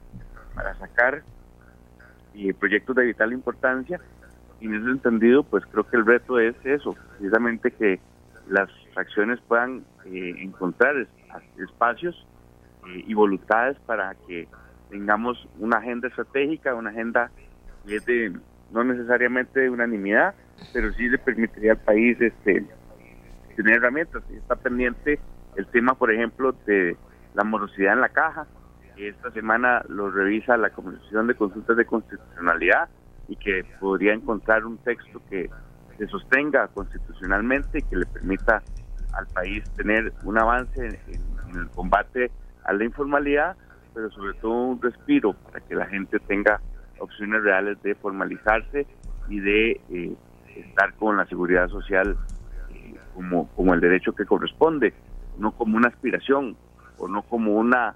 para sacar eh, proyectos de vital importancia. Y en ese entendido pues creo que el reto es eso, precisamente que las fracciones puedan eh, encontrar espacios eh, y voluntades para que tengamos una agenda estratégica, una agenda que es de no necesariamente de unanimidad, pero sí le permitiría al país este tener herramientas. Está pendiente el tema, por ejemplo, de la morosidad en la caja, que esta semana lo revisa la Comisión de Consultas de Constitucionalidad y que podría encontrar un texto que se sostenga constitucionalmente y que le permita al país tener un avance en, el combate a la informalidad, pero sobre todo un respiro para que la gente tenga opciones reales de formalizarse y de eh, estar con la seguridad social eh, como, como el derecho que corresponde, no como una aspiración o no como una...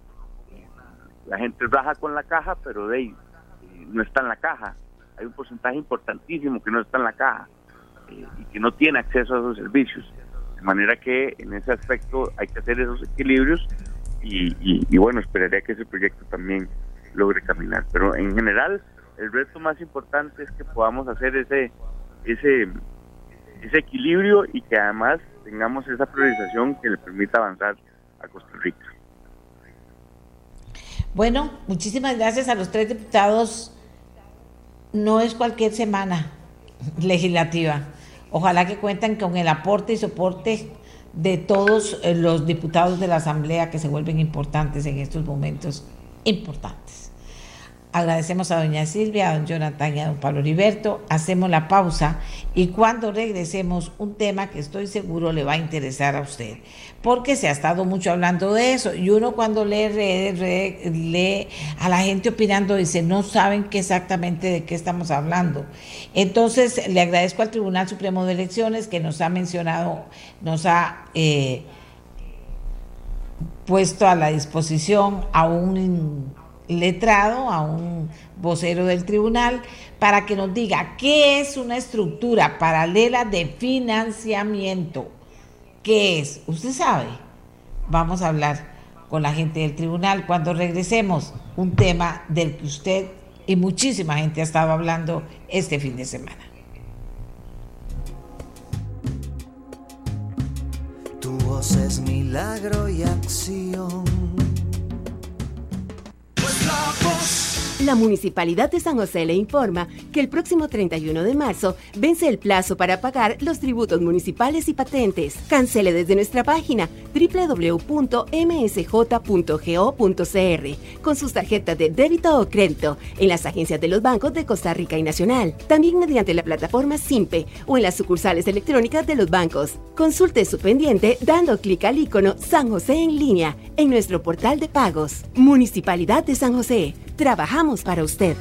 La gente raja con la caja, pero de eh, no está en la caja. Hay un porcentaje importantísimo que no está en la caja y que no tiene acceso a esos servicios. De manera que en ese aspecto hay que hacer esos equilibrios y, y, bueno, esperaría que ese proyecto también logre caminar. Pero en general, el reto más importante es que podamos hacer ese, ese, ese equilibrio y que además tengamos esa priorización que le permita avanzar a Costa Rica. Bueno, muchísimas gracias a los tres diputados. No es cualquier semana legislativa. Ojalá que cuenten con el aporte y soporte de todos eh, los diputados de la Asamblea que se vuelven importantes en estos momentos importantes. Agradecemos a doña Silvia, a don Jonathan y a don Pablo Heriberto. Hacemos la pausa y cuando regresemos un tema que estoy seguro le va a interesar a usted, porque se ha estado mucho hablando de eso y uno cuando lee, lee a la gente opinando dice, no saben qué exactamente de qué estamos hablando. Entonces le agradezco al Tribunal Supremo de Elecciones que nos ha mencionado, nos ha... Eh, puesto a la disposición a un letrado, a un vocero del tribunal, para que nos diga qué es una estructura paralela de financiamiento. ¿Qué es? ¿Usted sabe? Vamos a hablar con la gente del tribunal cuando regresemos, un tema del que usted y muchísima gente ha estado hablando este fin de semana. Tu voz es milagro y acción La Municipalidad de San José le informa que el próximo 31 de marzo vence el plazo para pagar los tributos municipales y patentes. Cancele desde nuestra página www.msj.go.cr con sus tarjetas de débito o crédito en las agencias de los bancos de Costa Rica y Nacional. También mediante la plataforma SIMPE o en las sucursales electrónicas de los bancos. Consulte su pendiente dando clic al icono San José en línea en nuestro portal de pagos. Municipalidad de San José. Trabajamos para usted.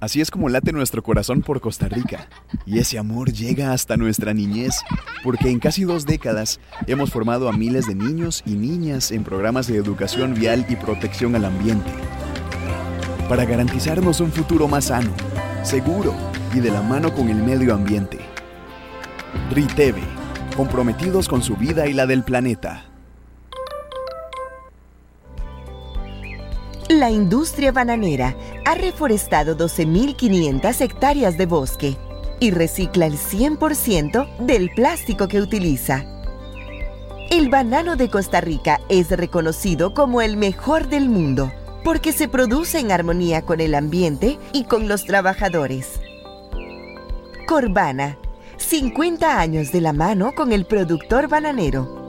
Así es como late nuestro corazón por Costa Rica. Y ese amor llega hasta nuestra niñez, porque en casi dos décadas hemos formado a miles de niños y niñas en programas de educación vial y protección al ambiente. Para garantizarnos un futuro más sano, seguro y de la mano con el medio ambiente. RITEVE, comprometidos con su vida y la del planeta. La industria bananera ha reforestado 12.500 hectáreas de bosque y recicla el 100% del plástico que utiliza. El banano de Costa Rica es reconocido como el mejor del mundo porque se produce en armonía con el ambiente y con los trabajadores. Corbana, 50 años de la mano con el productor bananero.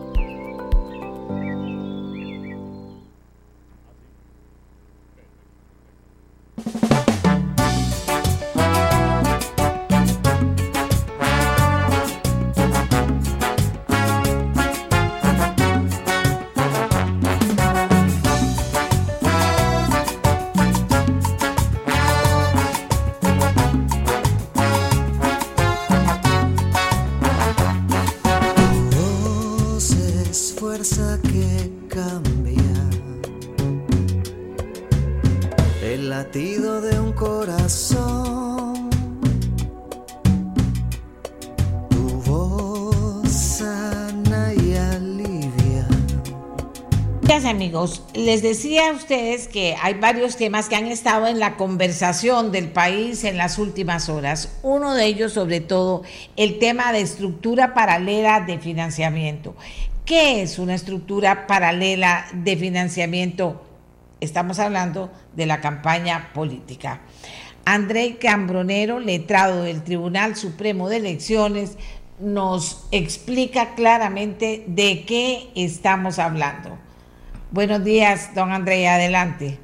Amigos, les decía a ustedes que hay varios temas que han estado en la conversación del país en las últimas horas. Uno de ellos, sobre todo, el tema de estructura paralela de financiamiento. ¿Qué es una estructura paralela de financiamiento? Estamos hablando de la campaña política. André Cambronero, letrado del Tribunal Supremo de Elecciones, nos explica claramente de qué estamos hablando. Buenos días, don André, adelante.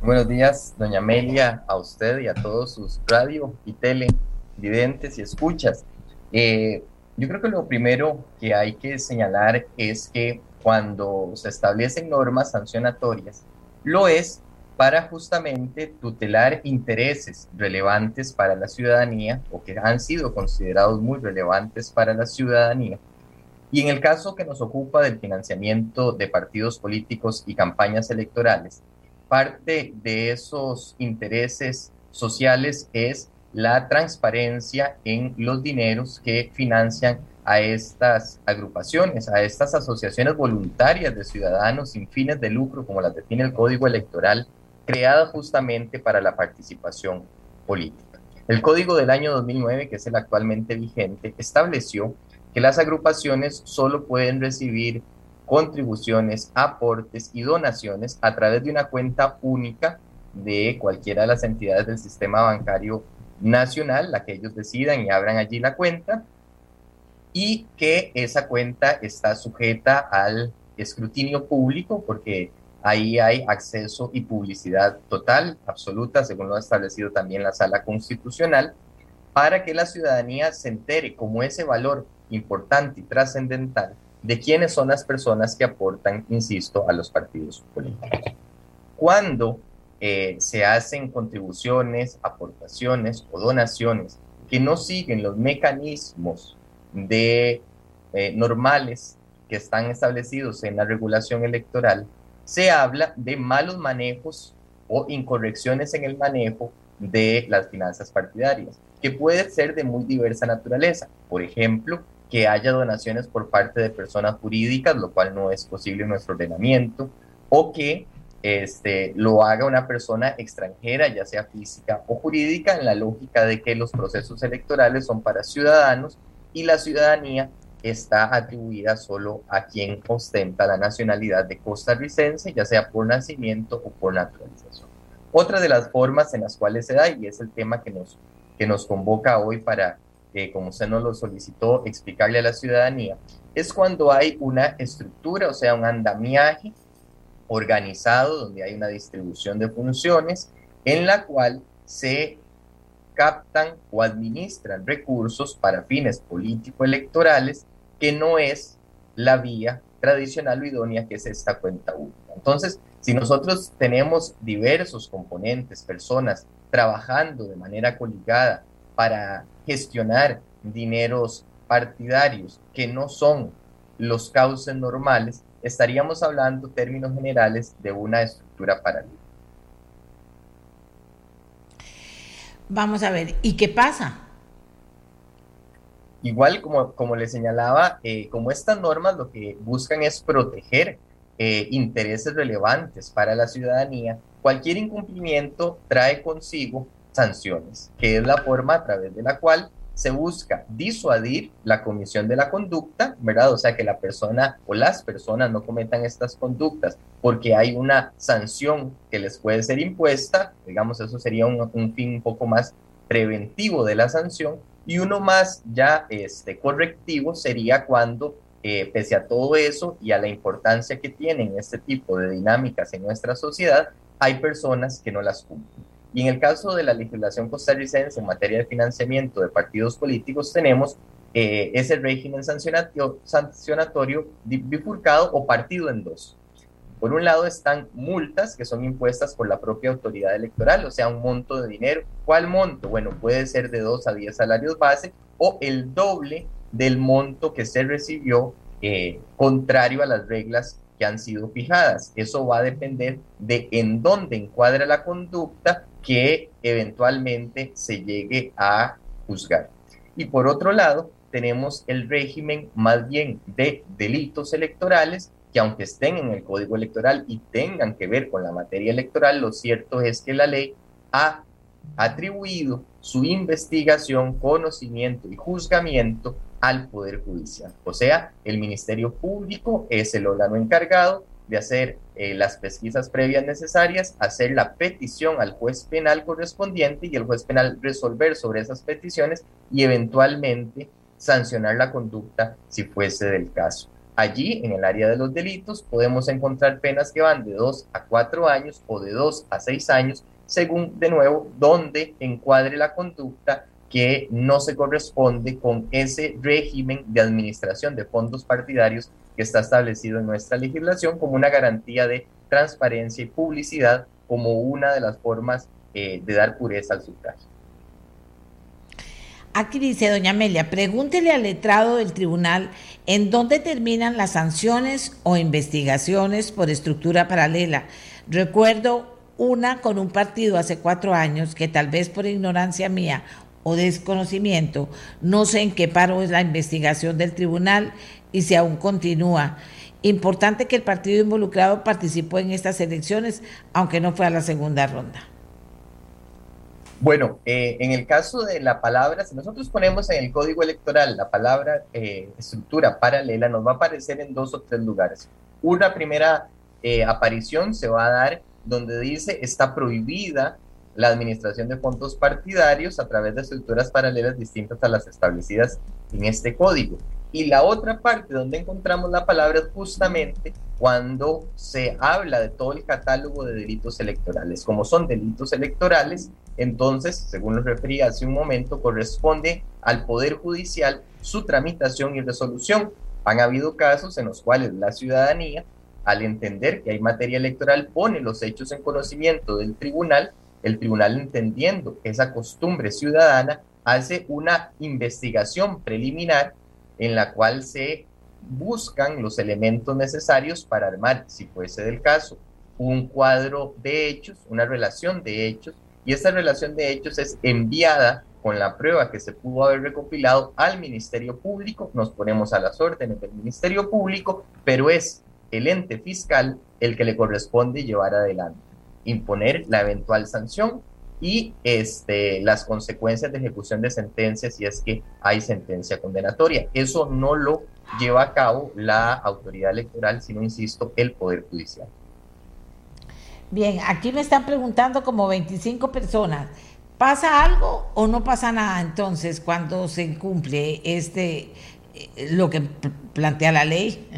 Buenos días, doña Amelia, a usted y a todos sus radio y televidentes y escuchas. Eh, yo creo que lo primero que hay que señalar es que cuando se establecen normas sancionatorias, lo es para justamente tutelar intereses relevantes para la ciudadanía o que han sido considerados muy relevantes para la ciudadanía. Y en el caso que nos ocupa del financiamiento de partidos políticos y campañas electorales, parte de esos intereses sociales es la transparencia en los dineros que financian a estas agrupaciones, a estas asociaciones voluntarias de ciudadanos sin fines de lucro, como las define el Código Electoral creada justamente para la participación política. El código del año 2009, que es el actualmente vigente, estableció que las agrupaciones solo pueden recibir contribuciones, aportes y donaciones a través de una cuenta única de cualquiera de las entidades del sistema bancario nacional, la que ellos decidan y abran allí la cuenta, y que esa cuenta está sujeta al escrutinio público porque Ahí hay acceso y publicidad total, absoluta, según lo ha establecido también la Sala Constitucional, para que la ciudadanía se entere como ese valor importante y trascendental de quiénes son las personas que aportan, insisto, a los partidos políticos. Cuando eh, se hacen contribuciones, aportaciones o donaciones que no siguen los mecanismos de, eh, normales que están establecidos en la regulación electoral, se habla de malos manejos o incorrecciones en el manejo de las finanzas partidarias, que puede ser de muy diversa naturaleza. Por ejemplo, que haya donaciones por parte de personas jurídicas, lo cual no es posible en nuestro ordenamiento, o que este, lo haga una persona extranjera, ya sea física o jurídica, en la lógica de que los procesos electorales son para ciudadanos y la ciudadanía está atribuida solo a quien ostenta la nacionalidad de costarricense, ya sea por nacimiento o por naturalización. Otra de las formas en las cuales se da, y es el tema que nos, que nos convoca hoy para, como usted nos lo solicitó, explicarle a la ciudadanía, es cuando hay una estructura, o sea, un andamiaje organizado, donde hay una distribución de funciones, en la cual se captan o administran recursos para fines político-electorales que no es la vía tradicional o idónea que es esta cuenta única. Entonces, si nosotros tenemos diversos componentes, personas trabajando de manera coligada para gestionar dineros partidarios que no son los cauces normales, estaríamos hablando términos generales de una estructura paralela. Vamos a ver, ¿y qué pasa? Igual como, como le señalaba, eh, como estas normas lo que buscan es proteger eh, intereses relevantes para la ciudadanía, cualquier incumplimiento trae consigo sanciones, que es la forma a través de la cual se busca disuadir la comisión de la conducta, ¿verdad? O sea, que la persona o las personas no cometan estas conductas porque hay una sanción que les puede ser impuesta, digamos, eso sería un, fin un poco más preventivo de la sanción, y uno más ya este, correctivo sería cuando, eh, pese a todo eso y a la importancia que tienen este tipo de dinámicas en nuestra sociedad, hay personas que no las cumplen. Y en el caso de la legislación costarricense en materia de financiamiento de partidos políticos, tenemos eh, ese régimen sancionatorio, sancionatorio bifurcado o partido en dos. Por un lado están multas que son impuestas por la propia autoridad electoral, o sea, un monto de dinero. ¿Cuál monto? Bueno, puede ser de 2 a 10 salarios base o el doble del monto que se recibió eh, contrario a las reglas que han sido fijadas. Eso va a depender de en dónde encuadra la conducta que eventualmente se llegue a juzgar. Y por otro lado, tenemos el régimen más bien de delitos electorales que aunque estén en el código electoral y tengan que ver con la materia electoral, lo cierto es que la ley ha atribuido su investigación, conocimiento y juzgamiento al Poder Judicial. O sea, el Ministerio Público es el órgano encargado de hacer eh, las pesquisas previas necesarias, hacer la petición al juez penal correspondiente y el juez penal resolver sobre esas peticiones y eventualmente sancionar la conducta si fuese del caso. Allí, en el área de los delitos, podemos encontrar penas que van de 2 a 4 años o de 2 a 6 años, según, de nuevo, donde encuadre la conducta que no se corresponde con ese régimen de administración de fondos partidarios que está establecido en nuestra legislación como una garantía de transparencia y publicidad como una de las formas eh, de dar pureza al sufragio. Aquí dice doña Amelia, pregúntele al letrado del tribunal en dónde terminan las sanciones o investigaciones por estructura paralela. Recuerdo una con un partido hace cuatro años que tal vez por ignorancia mía o desconocimiento, no sé en qué paro es la investigación del tribunal y si aún continúa. Importante que el partido involucrado participó en estas elecciones, aunque no fue a la segunda ronda. Bueno, eh, en el caso de la palabra, si nosotros ponemos en el código electoral la palabra eh, estructura paralela, nos va a aparecer en dos o tres lugares. Una primera eh, aparición se va a dar donde dice está prohibida la administración de fondos partidarios a través de estructuras paralelas distintas a las establecidas en este código. Y la otra parte donde encontramos la palabra es justamente cuando se habla de todo el catálogo de delitos electorales. Como son delitos electorales, entonces, según lo referí hace un momento, corresponde al Poder Judicial su tramitación y resolución. Han habido casos en los cuales la ciudadanía, al entender que hay materia electoral, pone los hechos en conocimiento del tribunal el tribunal entendiendo esa costumbre ciudadana hace una investigación preliminar en la cual se buscan los elementos necesarios para armar, si fuese del caso, un cuadro de hechos, una relación de hechos, y esa relación de hechos es enviada con la prueba que se pudo haber recopilado al Ministerio Público, nos ponemos a las órdenes del Ministerio Público, pero es el ente fiscal el que le corresponde llevar adelante imponer la eventual sanción y este, las consecuencias de ejecución de sentencias si es que hay sentencia condenatoria. Eso no lo lleva a cabo la autoridad electoral, sino, insisto, el Poder Judicial. Bien, aquí me están preguntando como 25 personas, ¿pasa algo o no pasa nada entonces cuando se cumple este eh, lo que plantea la ley?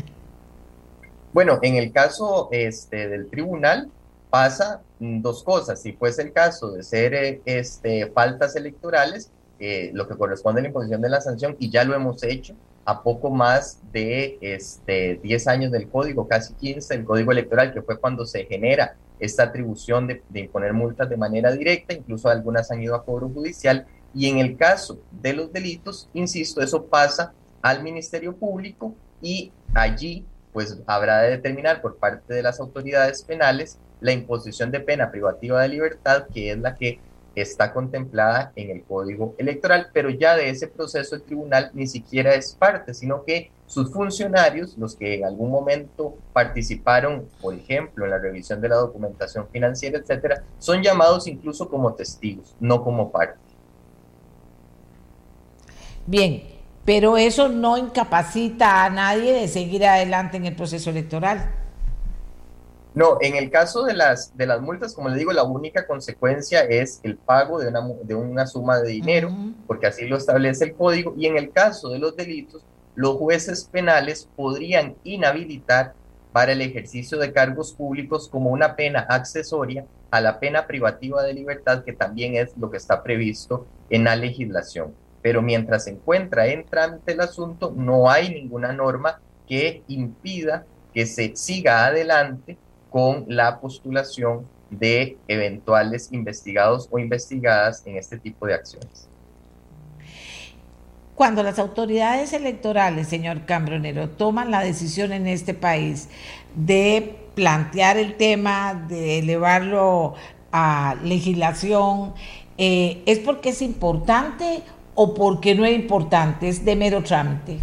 Bueno, en el caso este, del tribunal, pasa dos cosas. Si fuese el caso de ser eh, este, faltas electorales, eh, lo que corresponde a la imposición de la sanción, y ya lo hemos hecho a poco más de este, 10 años del código, casi 15, el código electoral, que fue cuando se genera esta atribución de, de imponer multas de manera directa, incluso algunas han ido a cobro judicial, y en el caso de los delitos, insisto, eso pasa al Ministerio Público y allí pues habrá de determinar por parte de las autoridades penales la imposición de pena privativa de libertad, que es la que está contemplada en el Código Electoral, pero ya de ese proceso el tribunal ni siquiera es parte, sino que sus funcionarios, los que en algún momento participaron, por ejemplo, en la revisión de la documentación financiera, etcétera, son llamados incluso como testigos, no como parte. Bien, pero eso no incapacita a nadie de seguir adelante en el proceso electoral. No, en el caso de las, de las multas, como le digo, la única consecuencia es el pago de una, de una suma de dinero, porque así lo establece el código, y en el caso de los delitos, los jueces penales podrían inhabilitar para el ejercicio de cargos públicos como una pena accesoria a la pena privativa de libertad, que también es lo que está previsto en la legislación. Pero mientras se encuentra en trámite el asunto, no hay ninguna norma que impida que se siga adelante con la postulación de eventuales investigados o investigadas en este tipo de acciones. Cuando las autoridades electorales, señor Cambronero, toman la decisión en este país de plantear el tema, de elevarlo a legislación, eh, ¿es porque es importante o porque no es importante? ¿Es de mero trámite?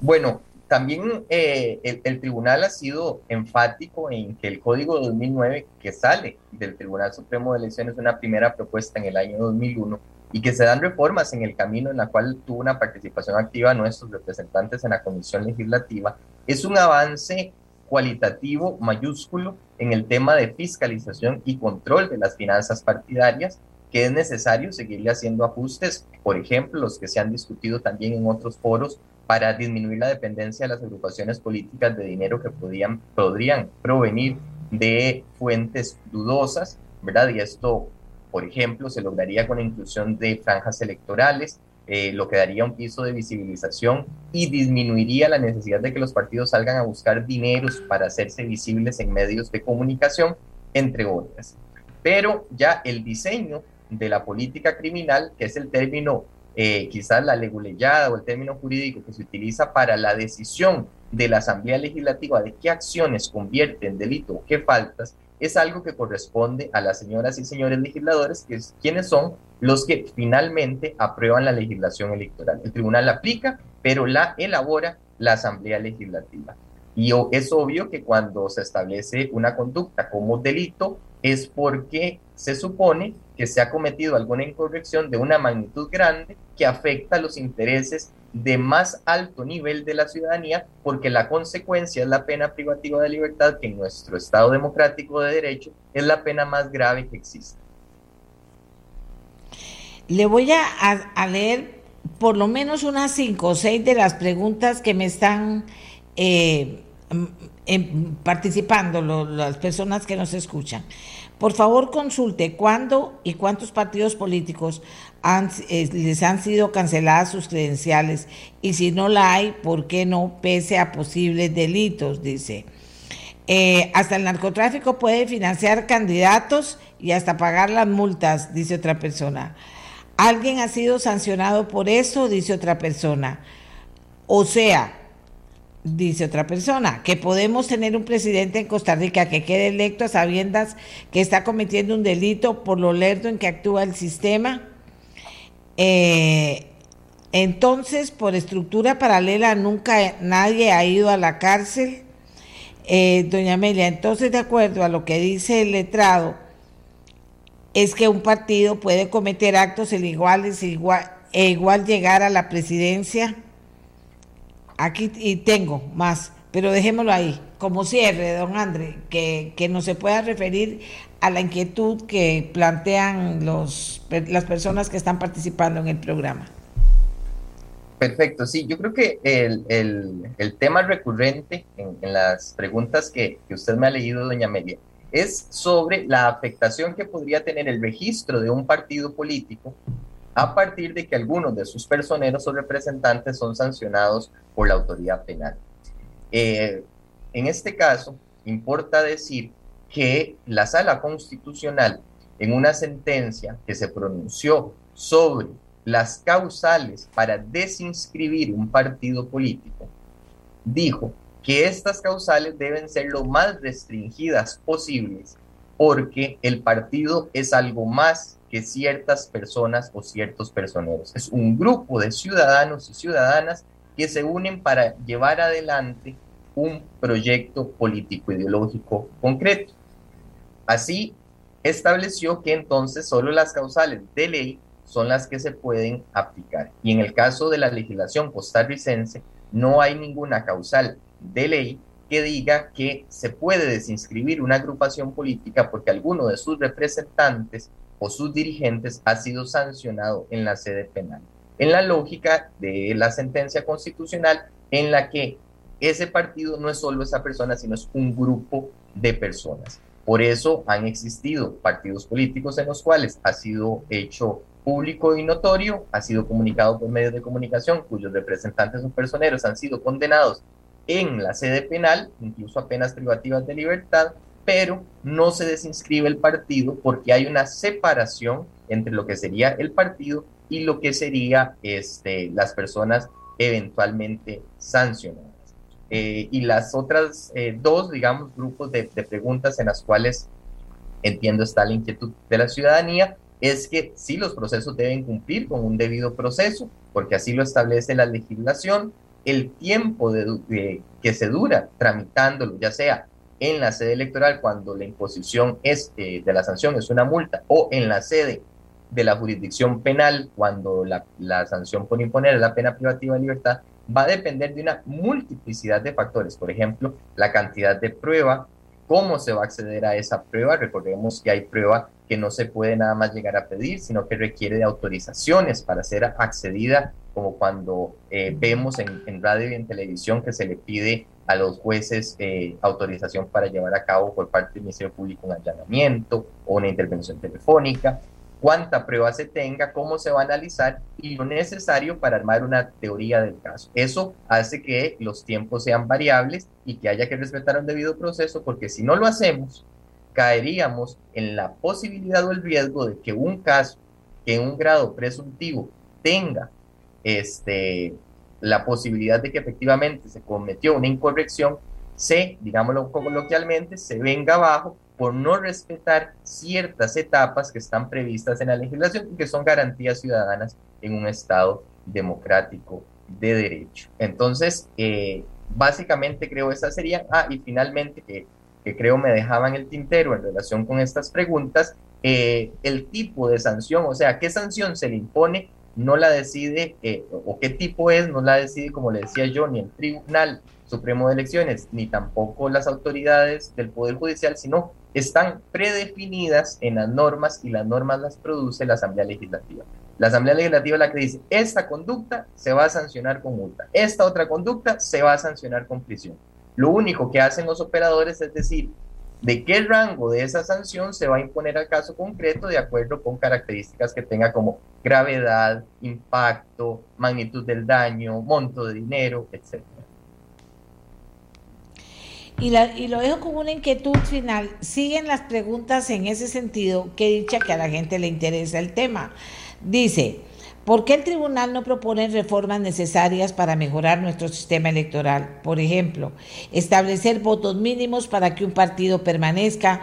Bueno, también eh, el, tribunal ha sido enfático en que el Código 2009, que sale del Tribunal Supremo de Elecciones, una primera propuesta en el año 2001, y que se dan reformas en el camino en la cual tuvo una participación activa nuestros representantes en la Comisión Legislativa, es un avance cualitativo mayúsculo en el tema de fiscalización y control de las finanzas partidarias, que es necesario seguirle haciendo ajustes, por ejemplo, los que se han discutido también en otros foros para disminuir la dependencia de las agrupaciones políticas de dinero que podían, podrían provenir de fuentes dudosas, ¿verdad? Y esto, por ejemplo, se lograría con la inclusión de franjas electorales, eh, lo que daría un piso de visibilización y disminuiría la necesidad de que los partidos salgan a buscar dineros para hacerse visibles en medios de comunicación, entre otras. Pero ya el diseño de la política criminal, que es el término eh, quizás la leguleyada o el término jurídico que se utiliza para la decisión de la Asamblea Legislativa de qué acciones convierte en delito o qué faltas, es algo que corresponde a las señoras y señores legisladores, que es quienes son los que finalmente aprueban la legislación electoral. El tribunal la aplica, pero la elabora la Asamblea Legislativa. Y es obvio que cuando se establece una conducta como delito, es porque se supone que se ha cometido alguna incorrección de una magnitud grande que afecta los intereses de más alto nivel de la ciudadanía, porque la consecuencia es la pena privativa de libertad, que en nuestro Estado democrático de derecho es la pena más grave que existe. Le voy a, leer por lo menos unas cinco o seis de las preguntas que me están eh, participando las personas que nos escuchan. Por favor, consulte cuándo y cuántos partidos políticos eh, les han sido canceladas sus credenciales y si no la hay, ¿por qué no? Pese a posibles delitos, dice. Eh, hasta el narcotráfico puede financiar candidatos y hasta pagar las multas, dice otra persona. ¿Alguien ha sido sancionado por eso? Dice otra persona. O sea, dice otra persona, que podemos tener un presidente en Costa Rica que quede electo a sabiendas que está cometiendo un delito por lo lerdo en que actúa el sistema. Eh, entonces, por estructura paralela, nunca nadie ha ido a la cárcel. Eh, doña Amelia, entonces, de acuerdo a lo que dice el letrado, es que un partido puede cometer actos iguales igual, e igual llegar a la presidencia. Aquí y tengo más, pero dejémoslo ahí, como cierre, don André, que, que no se pueda referir a la inquietud que plantean los, las personas que están participando en el programa. Perfecto, sí, yo creo que el, el, el tema recurrente en, las preguntas que, que usted me ha leído, doña Amelia, es sobre la afectación que podría tener el registro de un partido político a partir de que algunos de sus personeros o representantes son sancionados por la autoridad penal. Eh, en este caso, importa decir que la sala constitucional, en una sentencia que se pronunció sobre las causales para desinscribir un partido político, dijo que estas causales deben ser lo más restringidas posibles porque el partido es algo más que ciertas personas o ciertos personeros. Es un grupo de ciudadanos y ciudadanas que se unen para llevar adelante un proyecto político ideológico concreto. Así estableció que entonces solo las causales de ley son las que se pueden aplicar. Y en el caso de la legislación costarricense, no hay ninguna causal de ley que diga que se puede desinscribir una agrupación política porque alguno de sus representantes o sus dirigentes ha sido sancionado en la sede penal. En la lógica de la sentencia constitucional en la que ese partido no es solo esa persona, sino es un grupo de personas. Por eso han existido partidos políticos en los cuales ha sido hecho público y notorio, ha sido comunicado por medios de comunicación cuyos representantes o personeros han sido condenados en la sede penal, incluso a penas privativas de libertad, pero no se desinscribe el partido porque hay una separación entre lo que sería el partido y lo que sería este, las personas eventualmente sancionadas. Eh, y las otras eh, dos, digamos, grupos de, preguntas en las cuales entiendo está la inquietud de la ciudadanía, es que sí los procesos deben cumplir con un debido proceso, porque así lo establece la legislación, el tiempo que se dura tramitándolo, ya sea en la sede electoral cuando la imposición es eh, de la sanción es una multa o en la sede de la jurisdicción penal cuando la, la sanción por imponer la pena privativa de libertad va a depender de una multiplicidad de factores. Por ejemplo, la cantidad de prueba, cómo se va a acceder a esa prueba. Recordemos que hay prueba que no se puede nada más llegar a pedir, sino que requiere de autorizaciones para ser accedida, como cuando eh, vemos en, radio y en televisión que se le pide a los jueces eh, autorización para llevar a cabo por parte del Ministerio Público un allanamiento o una intervención telefónica cuánta prueba se tenga, cómo se va a analizar y lo necesario para armar una teoría del caso. Eso hace que los tiempos sean variables y que haya que respetar un debido proceso, porque si no lo hacemos, caeríamos en la posibilidad o el riesgo de que un caso que en un grado presuntivo tenga este, la posibilidad de que efectivamente se cometió una incorrección, se, digámoslo coloquialmente, se venga abajo por no respetar ciertas etapas que están previstas en la legislación y que son garantías ciudadanas en un Estado democrático de derecho. Entonces, eh, básicamente creo esa sería, ah, y finalmente, que, que, creo me dejaban el tintero en relación con estas preguntas, eh, el tipo de sanción, o sea, qué sanción se le impone, no la decide, eh, o qué tipo es, no la decide, como le decía yo, ni el Tribunal Supremo de Elecciones, ni tampoco las autoridades del Poder Judicial, sino están predefinidas en las normas y las normas las produce la Asamblea Legislativa. La Asamblea Legislativa la que dice, esta conducta se va a sancionar con multa, esta otra conducta se va a sancionar con prisión. Lo único que hacen los operadores es decir, de qué rango de esa sanción se va a imponer al caso concreto de acuerdo con características que tenga como gravedad, impacto, magnitud del daño, monto de dinero, etc. Y, lo dejo con una inquietud final. Siguen las preguntas en ese sentido que dicha que a la gente le interesa el tema. Dice, ¿por qué el tribunal no propone reformas necesarias para mejorar nuestro sistema electoral? Por ejemplo, establecer votos mínimos para que un partido permanezca,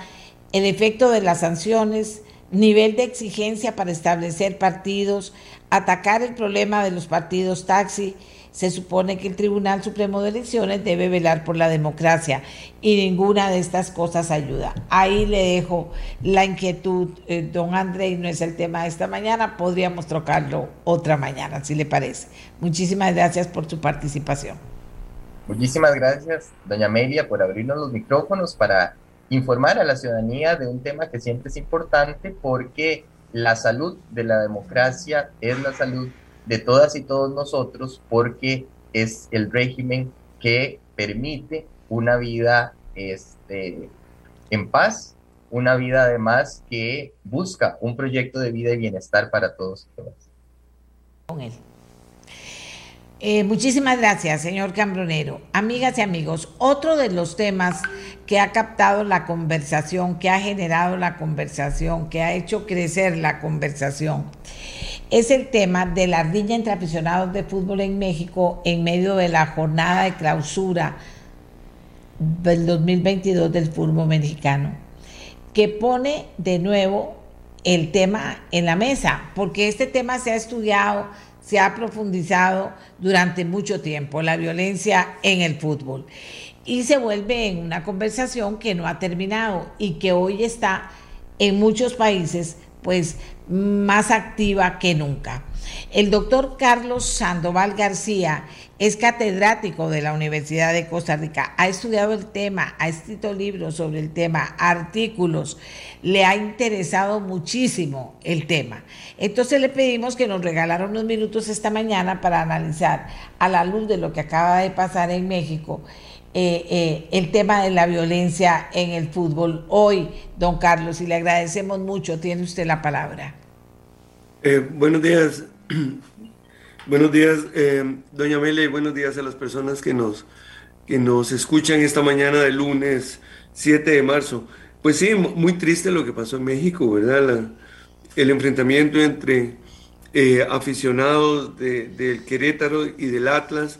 el efecto de las sanciones, nivel de exigencia para establecer partidos, atacar el problema de los partidos taxi se supone que el Tribunal Supremo de Elecciones debe velar por la democracia y ninguna de estas cosas ayuda. Ahí le dejo la inquietud, eh, don André, no es el tema de esta mañana, podríamos trocarlo otra mañana, si le parece. Muchísimas gracias por su participación. Muchísimas gracias, doña Amelia, por abrirnos los micrófonos para informar a la ciudadanía de un tema que siempre es importante porque la salud de la democracia es la salud de todas y todos nosotros porque es el régimen que permite una vida este, en paz, una vida además que busca un proyecto de vida y bienestar para todos y todas. Con él. Eh, muchísimas gracias, señor Cambronero. Amigas y amigos, otro de los temas que ha captado la conversación, que ha generado la conversación, que ha hecho crecer la conversación, es el tema de la riña entre aficionados de fútbol en México en medio de la jornada de clausura del 2022 del fútbol mexicano, que pone de nuevo el tema en la mesa, porque este tema se ha estudiado, se ha profundizado durante mucho tiempo, la violencia en el fútbol, y se vuelve en una conversación que no ha terminado y que hoy está en muchos países pues más activa que nunca. El doctor Carlos Sandoval García es catedrático de la Universidad de Costa Rica, ha estudiado el tema, ha escrito libros sobre el tema, artículos, le ha interesado muchísimo el tema. Entonces le pedimos que nos regalara unos minutos esta mañana para analizar a la luz de lo que acaba de pasar en México eh, eh, el tema de la violencia en el fútbol hoy, don Carlos, y le agradecemos mucho. Tiene usted la palabra. Eh, buenos días, buenos días, doña Mele, y buenos días a las personas que nos, que nos escuchan esta mañana del lunes 7 de marzo. Pues sí, muy triste lo que pasó en México, ¿verdad? el enfrentamiento entre aficionados del Querétaro y del Atlas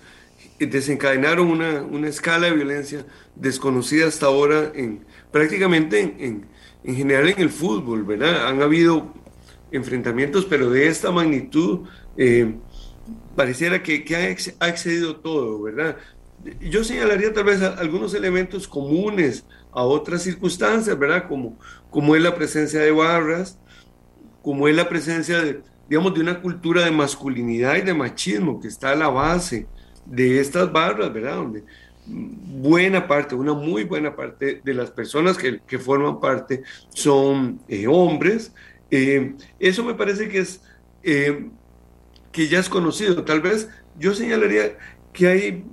desencadenaron una, una, escala de violencia desconocida hasta ahora en prácticamente en, en, general en el fútbol, ¿verdad? Han habido enfrentamientos, pero de esta magnitud, eh, pareciera que, que ha, excedido todo, ¿verdad? Yo señalaría tal vez algunos elementos comunes a otras circunstancias, ¿verdad? Como, como es la presencia de barras, como es la presencia de, digamos, de una cultura de masculinidad y de machismo que está a la base de estas barras, ¿verdad? Donde buena parte, una muy buena parte de las personas que, que forman parte son eh, hombres. Eh, eso me parece que es eh, que ya es conocido. Tal vez yo señalaría que hay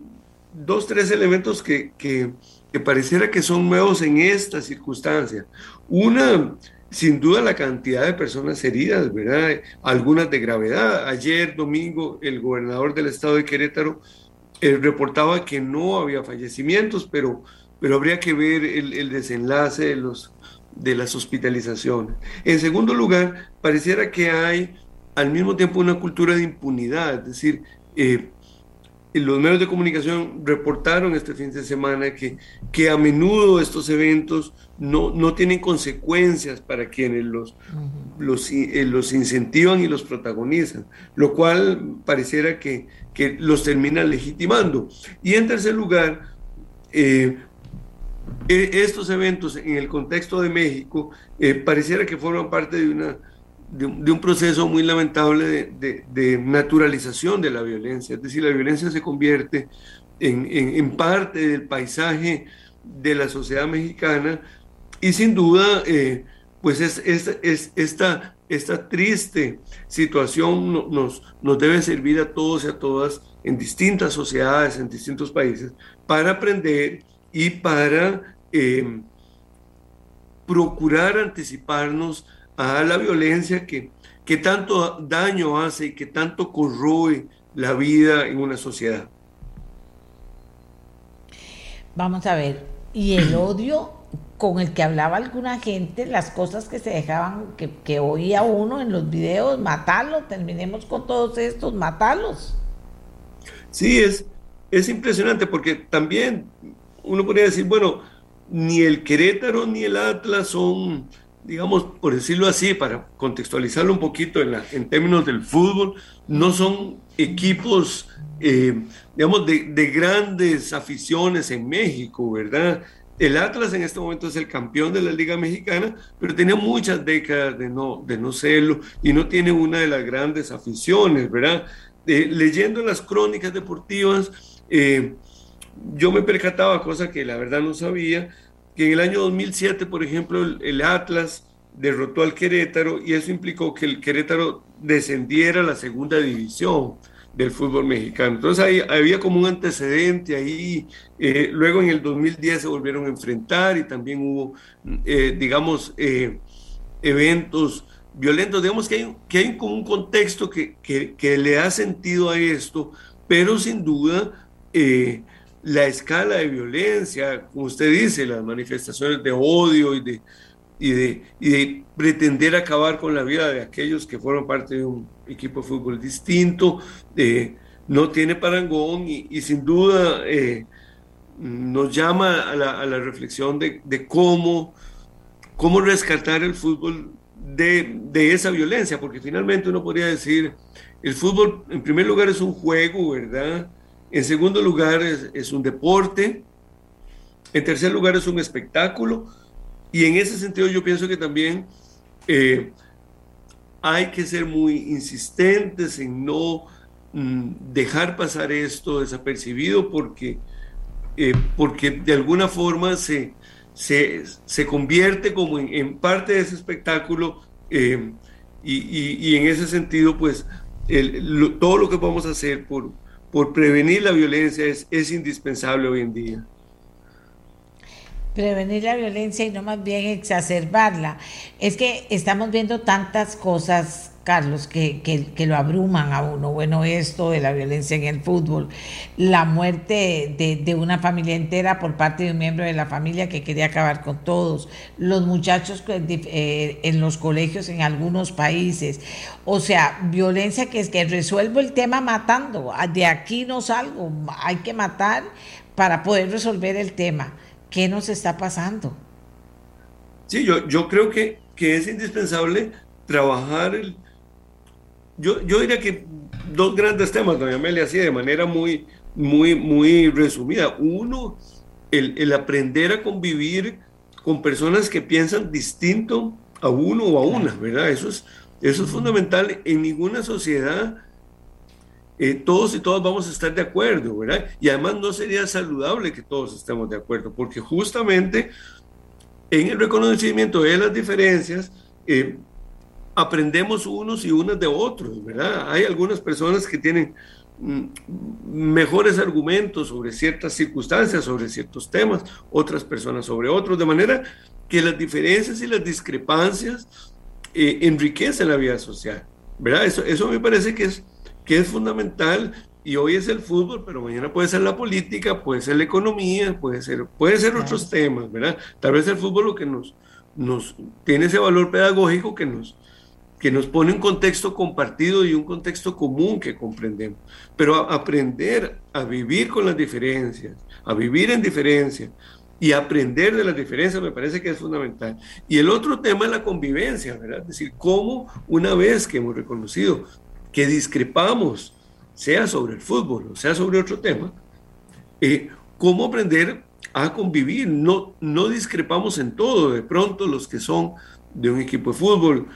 dos, tres elementos que, que, que pareciera que son nuevos en esta circunstancia. Una, sin duda, la cantidad de personas heridas, ¿verdad? Algunas de gravedad. Ayer, domingo, el gobernador del estado de Querétaro eh, reportaba que no había fallecimientos, pero, pero habría que ver el, desenlace de, los, de las hospitalizaciones. En segundo lugar, pareciera que hay al mismo tiempo una cultura de impunidad, es decir, eh, los medios de comunicación reportaron este fin de semana que, que a menudo estos eventos no, no tienen consecuencias para quienes los, los, eh, los, incentivan y los protagonizan, lo cual pareciera que, que los termina legitimando. Y en tercer lugar, eh, e, estos eventos en el contexto de México eh, pareciera que forman parte de una de, un proceso muy lamentable de, naturalización de la violencia. Es decir, la violencia se convierte en, parte del paisaje de la sociedad mexicana y sin duda, eh, pues es, es, esta, esta triste situación nos, nos debe servir a todos y a todas en distintas sociedades, en distintos países, para aprender y para eh, procurar anticiparnos a la violencia que, que tanto daño hace y que tanto corroe la vida en una sociedad. Vamos a ver, y el odio con el que hablaba alguna gente, las cosas que se dejaban, que, que oía uno en los videos, matarlo, terminemos con todos estos, matarlos. Sí, es, es impresionante porque también uno podría decir, bueno, ni el Querétaro ni el Atlas son digamos, por decirlo así, para contextualizarlo un poquito en, en términos del fútbol, no son equipos, eh, digamos, de, de, grandes aficiones en México, ¿verdad? El Atlas en este momento es el campeón de la Liga Mexicana, pero tiene muchas décadas de no, de no serlo y no tiene una de las grandes aficiones, ¿verdad? Eh, leyendo las crónicas deportivas, eh, yo me percataba, cosa que la verdad no sabía, que en el año 2007, por ejemplo, el, Atlas derrotó al Querétaro y eso implicó que el Querétaro descendiera a la segunda división del fútbol mexicano. Entonces ahí, había como un antecedente ahí. Eh, luego en el 2010 se volvieron a enfrentar y también hubo, eh, digamos, eh, eventos violentos. Digamos que hay, que hay como un contexto que, que, que, le da sentido a esto, pero sin duda la escala de violencia, como usted dice, las manifestaciones de odio y de, y de, y de pretender acabar con la vida de aquellos que fueron parte de un equipo de fútbol distinto, eh, no tiene parangón y, sin duda eh, nos llama a la, a la reflexión de, de, cómo, cómo rescatar el fútbol de, de, esa violencia, porque finalmente uno podría decir, el fútbol en primer lugar es un juego, ¿verdad? En segundo lugar, es, un deporte. En tercer lugar, es un espectáculo. Y en ese sentido, yo pienso que también eh, hay que ser muy insistentes en no mm, dejar pasar esto desapercibido porque, eh, porque de alguna forma se, se, convierte como en, parte de ese espectáculo eh, y, en ese sentido, pues todo lo que a hacer por, por prevenir la violencia es, es indispensable hoy en día. Prevenir la violencia y no más bien exacerbarla. Es que estamos viendo tantas cosas Carlos, que, que, lo abruman a uno. Bueno, esto de la violencia en el fútbol, la muerte de, una familia entera por parte de un miembro de la familia que quería acabar con todos, los muchachos eh, en los colegios en algunos países. O sea, violencia que es que resuelvo el tema matando. De aquí no salgo, hay que matar para poder resolver el tema. ¿Qué nos está pasando? Sí, yo, yo creo que, que es indispensable trabajar el, yo, yo diría que dos grandes temas, doña Amelia, así de manera muy, muy, muy resumida. Uno, el, el aprender a convivir con personas que piensan distinto a uno o a una, ¿verdad? Eso es, eso es fundamental. En ninguna sociedad eh, todos y todas vamos a estar de acuerdo, ¿verdad? Y además no sería saludable que todos estemos de acuerdo, porque justamente en el reconocimiento de las diferencias, eh, aprendemos unos y unas de otros, ¿verdad? Hay algunas personas que tienen mm, mejores argumentos sobre ciertas circunstancias, sobre ciertos temas, otras personas sobre otros, de manera que las diferencias y las discrepancias eh, enriquecen la vida social, ¿verdad? Eso, eso me parece que es, que es fundamental y hoy es el fútbol, pero mañana puede ser la política, puede ser la economía, puede ser, puede ser otros temas, ¿verdad? Tal vez el fútbol lo que nos, nos tiene ese valor pedagógico que nos, que nos pone un contexto compartido y un contexto común que comprendemos. Pero aprender a vivir con las diferencias, a vivir en diferencia y aprender de las diferencias me parece que es fundamental. Y el otro tema es la convivencia, ¿verdad? Es decir, cómo una vez que hemos reconocido que discrepamos, sea sobre el fútbol o sea sobre otro tema, eh, cómo aprender a convivir. No, no discrepamos en todo. De pronto los que son de un equipo de fútbol,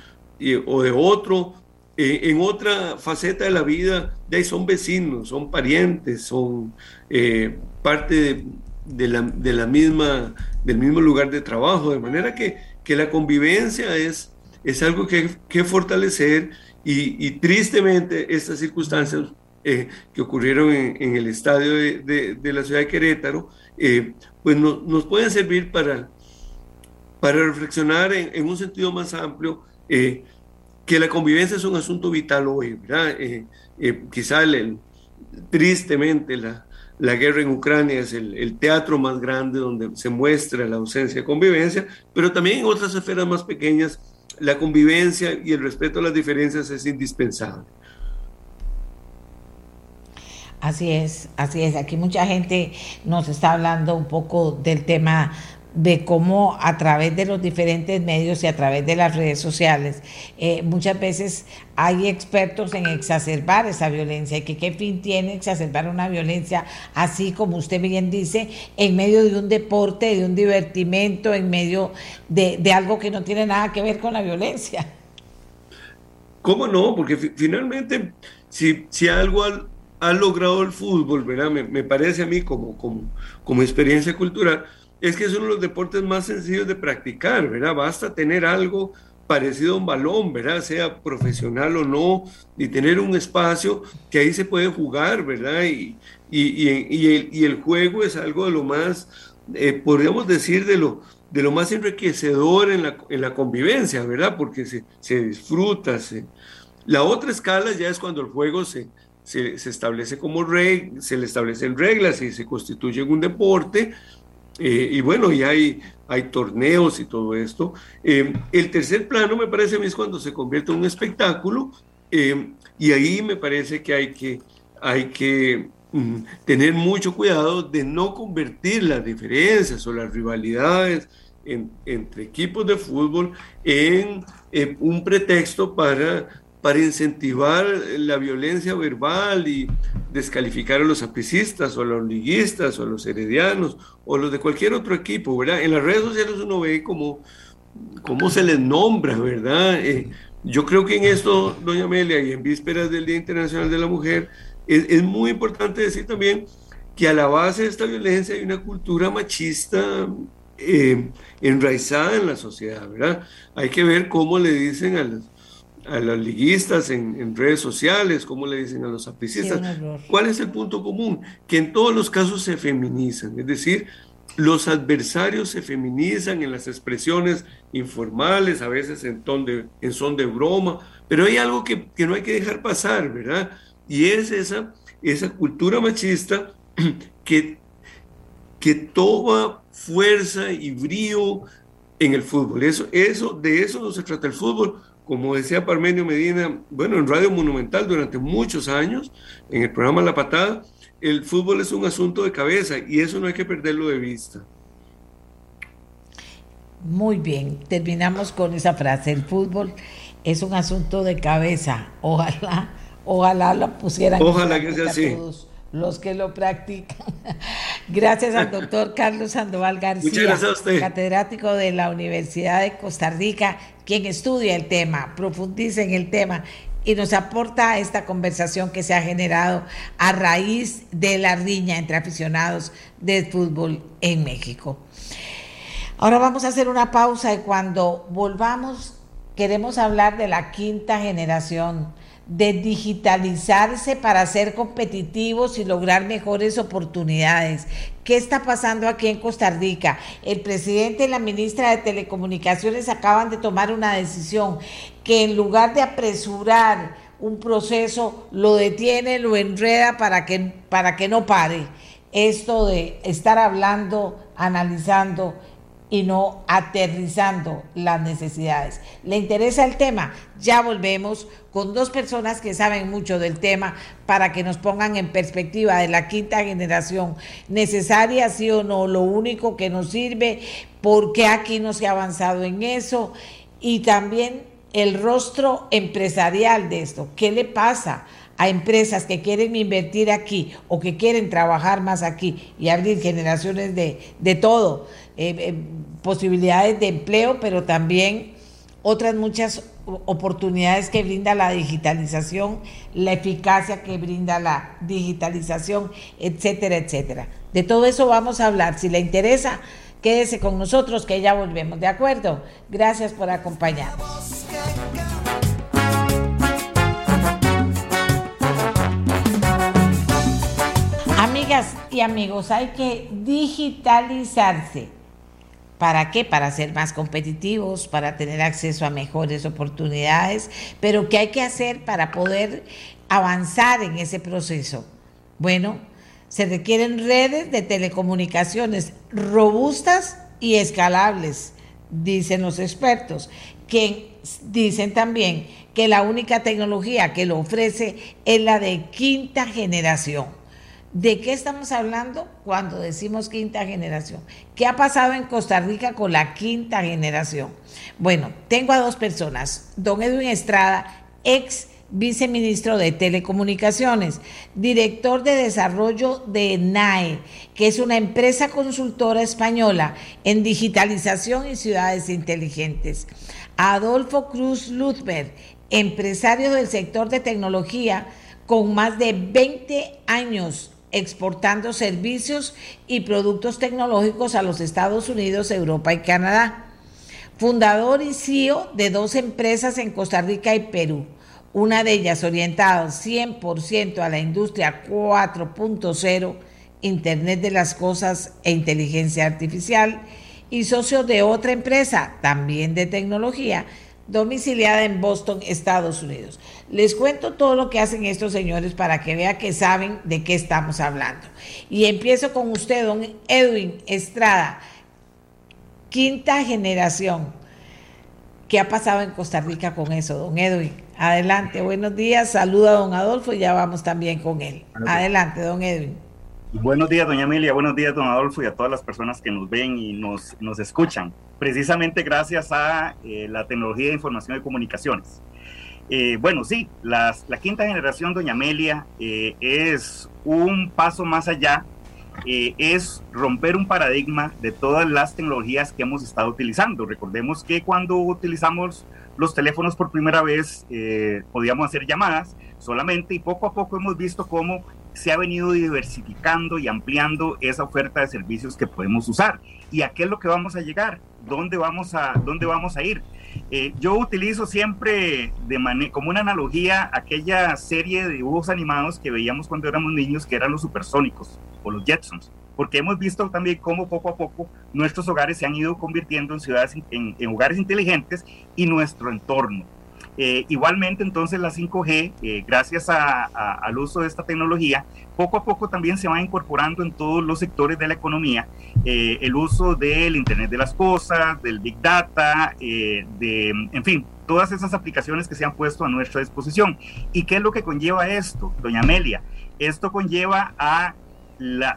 o de otro, eh, en otra faceta de la vida, de ahí son vecinos, son parientes, son eh, parte de, la, de, la, misma, del mismo lugar de trabajo, de manera que, que la convivencia es, es algo que, que fortalecer y, tristemente estas circunstancias eh, que ocurrieron en, el estadio de, de, la ciudad de Querétaro, pues no, nos pueden servir para, para reflexionar en, en un sentido más amplio eh, que la convivencia es un asunto vital hoy, ¿verdad? Eh, eh, quizá tristemente la, la, guerra en Ucrania es el, teatro más grande donde se muestra la ausencia de convivencia, pero también en otras esferas más pequeñas la convivencia y el respeto a las diferencias es indispensable. Así es, así es. Aquí mucha gente nos está hablando un poco del tema de cómo a través de los diferentes medios y a través de las redes sociales, eh, muchas veces hay expertos en exacerbar esa violencia y que qué fin tiene exacerbar una violencia así como usted bien dice, en medio de un deporte, de un divertimento, en medio de, algo que no tiene nada que ver con la violencia. ¿Cómo no? Porque finalmente, si, si algo ha, logrado el fútbol, ¿verdad? Me, parece a mí como, como, como experiencia cultural, es que es uno de los deportes más sencillos de practicar, ¿verdad? Basta tener algo parecido a un balón, ¿verdad? Sea profesional o no, y tener un espacio que ahí se puede jugar, ¿verdad? Y, y, y, y el, juego es algo de lo más, eh, podríamos decir, de lo, de lo más enriquecedor en la, en la convivencia, ¿verdad? Porque se, se disfruta. Se... La otra escala ya es cuando el juego se, se, se establece como regla, se le establecen reglas y se constituye un deporte, eh, y bueno, y hay, hay torneos y todo esto. Eh, el tercer plano me parece a mí es cuando se convierte en un espectáculo eh, y ahí me parece que hay que, hay que mm, tener mucho cuidado de no convertir las diferencias o las rivalidades entre equipos de fútbol en un pretexto para para incentivar la violencia verbal y descalificar a los apicistas o a los liguistas o a los heredianos o los de cualquier otro equipo, ¿verdad? En las redes sociales uno ve cómo, cómo se les nombra, ¿verdad? Eh, yo creo que en esto, doña Amelia, y en vísperas del Día Internacional de la Mujer, es, muy importante decir también que a la base de esta violencia hay una cultura machista eh, enraizada en la sociedad, ¿verdad? Hay que ver cómo le dicen a los a los liguistas en, redes sociales, como le dicen a los apicistas. ¿Cuál es el punto común? Que en todos los casos se feminizan, es decir, los adversarios se feminizan en las expresiones informales, a veces en, ton de, en son de broma, pero hay algo que, que, no hay que dejar pasar, ¿verdad? Y es esa, esa cultura machista que, que toma fuerza y brío en el fútbol. Eso, eso, de eso no se trata el fútbol como decía Parmenio Medina, bueno, en Radio Monumental durante muchos años, en el programa La Patada, el fútbol es un asunto de cabeza y eso no hay que perderlo de vista. Muy bien, terminamos con esa frase, el fútbol es un asunto de cabeza, ojalá Ojalá lo pusieran. Ojalá que sea así. Todos los que lo practican. gracias al doctor Carlos Sandoval García, catedrático de la Universidad de Costa Rica, quien estudia el tema, profundiza en el tema y nos aporta esta conversación que se ha generado a raíz de la riña entre aficionados del fútbol en México. Ahora vamos a hacer una pausa y cuando volvamos queremos hablar de la quinta generación de digitalizarse para ser competitivos y lograr mejores oportunidades. ¿Qué está pasando aquí en Costa Rica? El presidente y la ministra de Telecomunicaciones acaban de tomar una decisión que en lugar de apresurar un proceso, lo detiene, lo enreda para que, para que no pare. Esto de estar hablando, analizando y no aterrizando las necesidades. ¿Le interesa el tema? Ya volvemos con dos personas que saben mucho del tema para que nos pongan en perspectiva de la quinta generación, necesaria sí o no, lo único que nos sirve, por qué aquí no se ha avanzado en eso y también el rostro empresarial de esto. ¿Qué le pasa? a empresas que quieren invertir aquí o que quieren trabajar más aquí y abrir generaciones de, de todo, eh, eh, posibilidades de empleo, pero también otras muchas oportunidades que brinda la digitalización, la eficacia que brinda la digitalización, etcétera, etcétera. De todo eso vamos a hablar. Si le interesa, quédese con nosotros que ya volvemos, ¿de acuerdo? Gracias por acompañarnos. Amigas y amigos, hay que digitalizarse ¿Para qué? Para ser más competitivos, para tener acceso a mejores oportunidades, pero ¿qué hay que hacer para poder avanzar en ese proceso? Bueno, se requieren redes de telecomunicaciones robustas y escalables, dicen los expertos, que dicen también que la única tecnología que lo ofrece es la de quinta generación. ¿De qué estamos hablando cuando decimos quinta generación? ¿Qué ha pasado en Costa Rica con la quinta generación? Bueno, tengo a dos personas. Don Edwin Estrada, ex viceministro de Telecomunicaciones, director de desarrollo de NAE, que es una empresa consultora española en digitalización y ciudades inteligentes. Adolfo Cruz Luzberg, empresario del sector de tecnología con más de 20 años exportando servicios y productos tecnológicos a los Estados Unidos, Europa y Canadá. Fundador y CEO de dos empresas en Costa Rica y Perú, una de ellas orientada 100% a la industria 4.0, Internet de las Cosas e Inteligencia Artificial, y socio de otra empresa, también de tecnología, domiciliada en Boston, Estados Unidos. Les cuento todo lo que hacen estos señores para que vean que saben de qué estamos hablando. Y empiezo con usted, don Edwin Estrada, quinta generación. ¿Qué ha pasado en Costa Rica con eso, don Edwin? Adelante, buenos días, saluda a don Adolfo y ya vamos también con él. Adelante, don Edwin. Buenos días, doña Emilia, buenos días, don Adolfo, y a todas las personas que nos ven y nos, nos escuchan, precisamente gracias a eh, la tecnología de información y comunicaciones. Eh, bueno, sí, la quinta generación, doña Amelia, eh, es un paso más allá, es romper un paradigma de todas las tecnologías que hemos estado utilizando. Recordemos que cuando utilizamos los teléfonos por primera vez podíamos hacer llamadas solamente y poco a poco hemos visto cómo se ha venido diversificando y ampliando esa oferta de servicios que podemos usar. ¿Y a qué es lo que vamos a llegar? ¿Dónde vamos a, dónde vamos a ir? Eh, yo utilizo siempre de como una analogía aquella serie de dibujos animados que veíamos cuando éramos niños, que eran los supersónicos o los Jetsons, porque hemos visto también cómo poco a poco nuestros hogares se han ido convirtiendo en ciudades, en, en hogares inteligentes y nuestro entorno eh, igualmente, entonces la 5G, eh, gracias al uso de esta tecnología, poco a poco también se va incorporando en todos los sectores de la economía eh, el uso del Internet de las Cosas, del Big Data, de, en fin, todas esas aplicaciones que se han puesto a nuestra disposición. ¿Y qué es lo que conlleva esto, doña Amelia? Esto conlleva a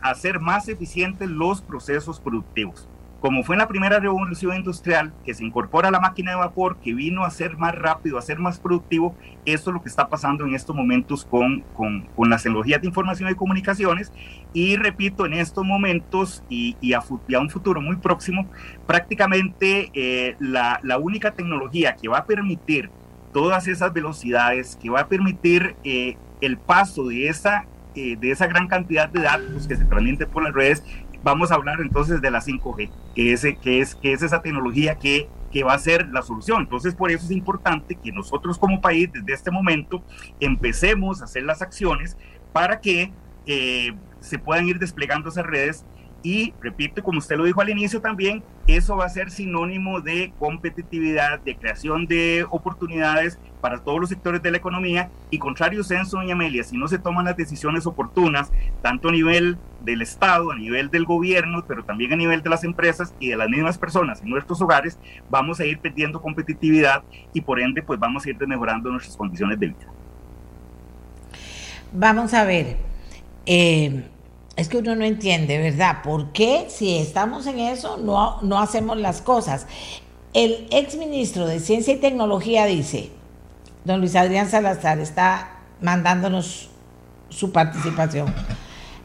hacer más eficientes los procesos productivos. Como fue en la primera revolución industrial, que se incorpora la máquina de vapor, que vino a ser más rápido, a ser más productivo, eso es lo que está pasando en estos momentos con, con, con las tecnologías de información y comunicaciones. Y repito, en estos momentos y, a, un futuro muy próximo, prácticamente eh, la, la, única tecnología que va a permitir todas esas velocidades, que va a permitir eh, el paso de esa, eh, de esa gran cantidad de datos que se transmiten por las redes, vamos a hablar entonces de la 5G, que es, que es, que es esa tecnología que, que va a ser la solución. Entonces, por eso es importante que nosotros como país, desde este momento, empecemos a hacer las acciones para que eh, se puedan ir desplegando esas redes y repito, como usted lo dijo al inicio también, eso va a ser sinónimo de competitividad, de creación de oportunidades para todos los sectores de la economía y contrario censo, doña Amelia, si no se toman las decisiones oportunas, tanto a nivel del Estado, a nivel del gobierno, pero también a nivel de las empresas y de las mismas personas en nuestros hogares, vamos a ir perdiendo competitividad y por ende pues vamos a ir mejorando nuestras condiciones de vida. Vamos a ver. Eh es que uno no entiende, ¿verdad? ¿Por qué si estamos en eso no, no hacemos las cosas? El ex ministro de Ciencia y Tecnología dice, don Luis Adrián Salazar está mandándonos su participación.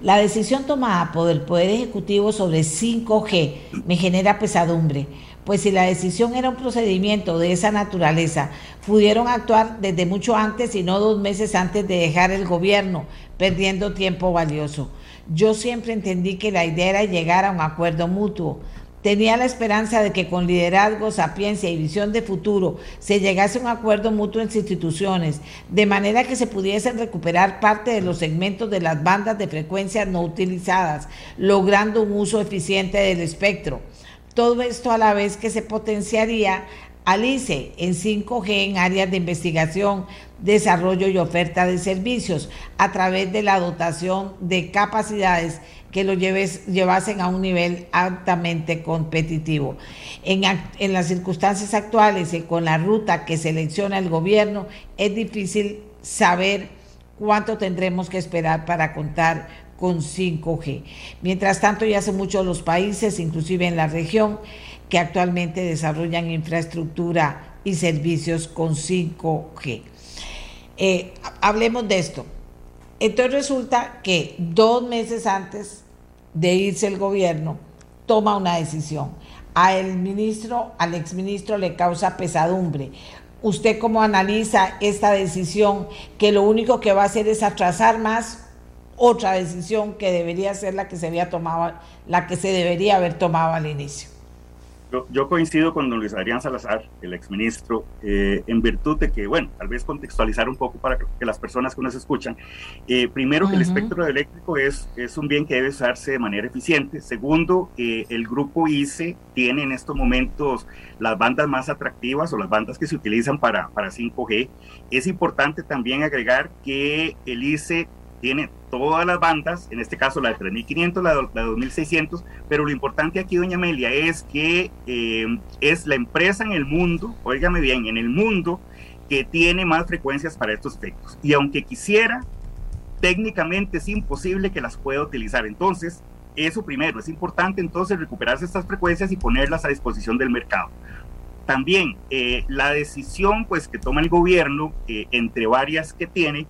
La decisión tomada por el Poder Ejecutivo sobre 5G me genera pesadumbre, pues si la decisión era un procedimiento de esa naturaleza, pudieron actuar desde mucho antes y no dos meses antes de dejar el gobierno, perdiendo tiempo valioso. Yo siempre entendí que la idea era llegar a un acuerdo mutuo. Tenía la esperanza de que con liderazgo, sapiencia y visión de futuro se llegase a un acuerdo mutuo entre instituciones, de manera que se pudiesen recuperar parte de los segmentos de las bandas de frecuencias no utilizadas, logrando un uso eficiente del espectro. Todo esto a la vez que se potenciaría Alice en 5G en áreas de investigación, desarrollo y oferta de servicios a través de la dotación de capacidades que lo lleves, llevasen a un nivel altamente competitivo. En, las circunstancias actuales y con la ruta que selecciona el gobierno, es difícil saber cuánto tendremos que esperar para contar con 5G. Mientras tanto, ya hace muchos los países, inclusive en la región, que actualmente desarrollan infraestructura y servicios con 5G. Eh, hablemos de esto. Entonces resulta que dos meses antes de irse el gobierno, toma una decisión. A el ministro, al exministro le causa pesadumbre. ¿Usted cómo analiza esta decisión que lo único que va a hacer es atrasar más otra decisión que debería ser la que se había tomado, la que se debería haber tomado al inicio? Yo, coincido con don Luis Adrián Salazar, el exministro, eh, en virtud de que, bueno, tal vez contextualizar un poco para que, las personas que nos escuchan. Eh, primero, que el espectro eléctrico es, es un bien que debe usarse de manera eficiente. Segundo, eh, el grupo ICE tiene en estos momentos las bandas más atractivas o las bandas que se utilizan para, para 5G. Es importante también agregar que el ICE tiene todas las bandas, en este caso la de 3500, la de, 2600, pero lo importante aquí, doña Amelia, es que eh, es la empresa en el mundo, óigame bien, en el mundo que tiene más frecuencias para estos efectos. Y aunque quisiera, técnicamente es imposible que las pueda utilizar. Entonces, eso primero, es importante entonces recuperarse estas frecuencias y ponerlas a disposición del mercado. También eh, la decisión pues que toma el gobierno, eh, entre varias que tiene,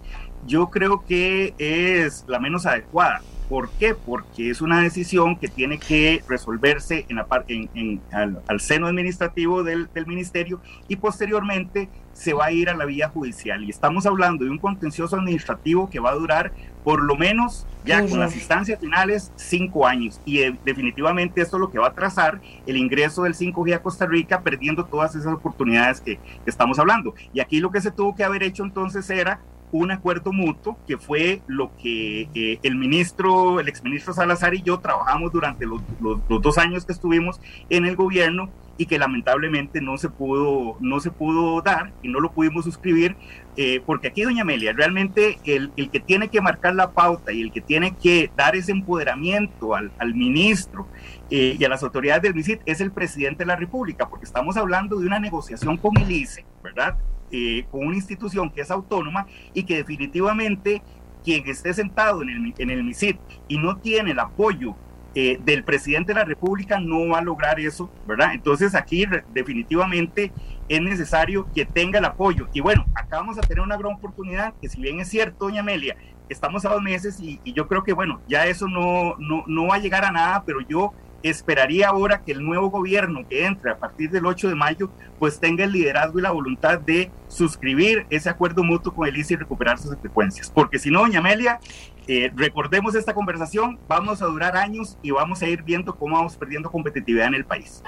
yo creo que es la menos adecuada. ¿Por qué? Porque es una decisión que tiene que resolverse en la en, en, al, seno administrativo del, del, ministerio y posteriormente se va a ir a la vía judicial. Y estamos hablando de un contencioso administrativo que va a durar por lo menos, ya con las instancias finales, cinco años. Y eh, definitivamente esto es lo que va a trazar el ingreso del 5G a Costa Rica, perdiendo todas esas oportunidades que, que estamos hablando. Y aquí lo que se tuvo que haber hecho entonces era un acuerdo mutuo que fue lo que eh, el ministro, el exministro Salazar y yo trabajamos durante los, dos años que estuvimos en el gobierno y que lamentablemente no se pudo, no se pudo dar y no lo pudimos suscribir, eh, porque aquí, doña Amelia, realmente el, el, que tiene que marcar la pauta y el que tiene que dar ese empoderamiento al, al ministro eh, y a las autoridades del MISIT es el presidente de la República, porque estamos hablando de una negociación con el ICE, ¿verdad? Eh, con una institución que es autónoma y que definitivamente quien esté sentado en el, en el MISIT y no tiene el apoyo eh, del presidente de la República no va a lograr eso, ¿verdad? Entonces aquí definitivamente es necesario que tenga el apoyo. Y bueno, acá vamos a tener una gran oportunidad, que si bien es cierto, doña Amelia, estamos a dos meses y, yo creo que, bueno, ya eso no, no, no va a llegar a nada, pero yo esperaría ahora que el nuevo gobierno que entre a partir del 8 de mayo pues tenga el liderazgo y la voluntad de suscribir ese acuerdo mutuo con el ICE y recuperar sus frecuencias. Porque si no, doña Amelia, eh, recordemos esta conversación, vamos a durar años y vamos a ir viendo cómo vamos perdiendo competitividad en el país.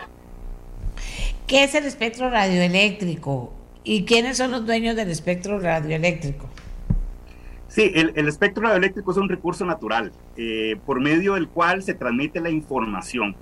¿Qué es el espectro radioeléctrico? ¿Y quiénes son los dueños del espectro radioeléctrico? Sí, el, espectro radioeléctrico es un recurso natural eh, por medio del cual se transmite la información.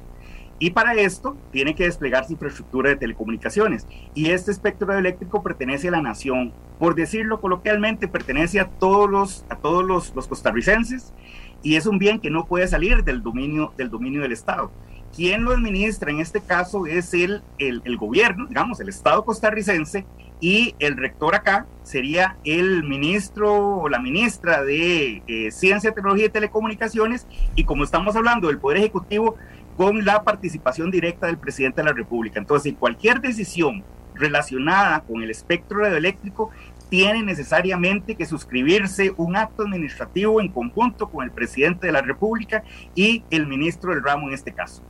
Y para esto tiene que desplegarse infraestructura de telecomunicaciones. Y este espectro radioeléctrico pertenece a la nación. Por decirlo coloquialmente, pertenece a todos los, a todos los, costarricenses y es un bien que no puede salir del dominio del, dominio del Estado. Quien lo administra en este caso es el, el, gobierno, digamos, el Estado costarricense, y el rector acá sería el ministro o la ministra de eh, Ciencia, Tecnología y Telecomunicaciones y como estamos hablando del Poder Ejecutivo, con la participación directa del presidente de la República. Entonces, cualquier decisión relacionada con el espectro radioeléctrico tiene necesariamente que suscribirse un acto administrativo en conjunto con el presidente de la República y el ministro del ramo en este caso.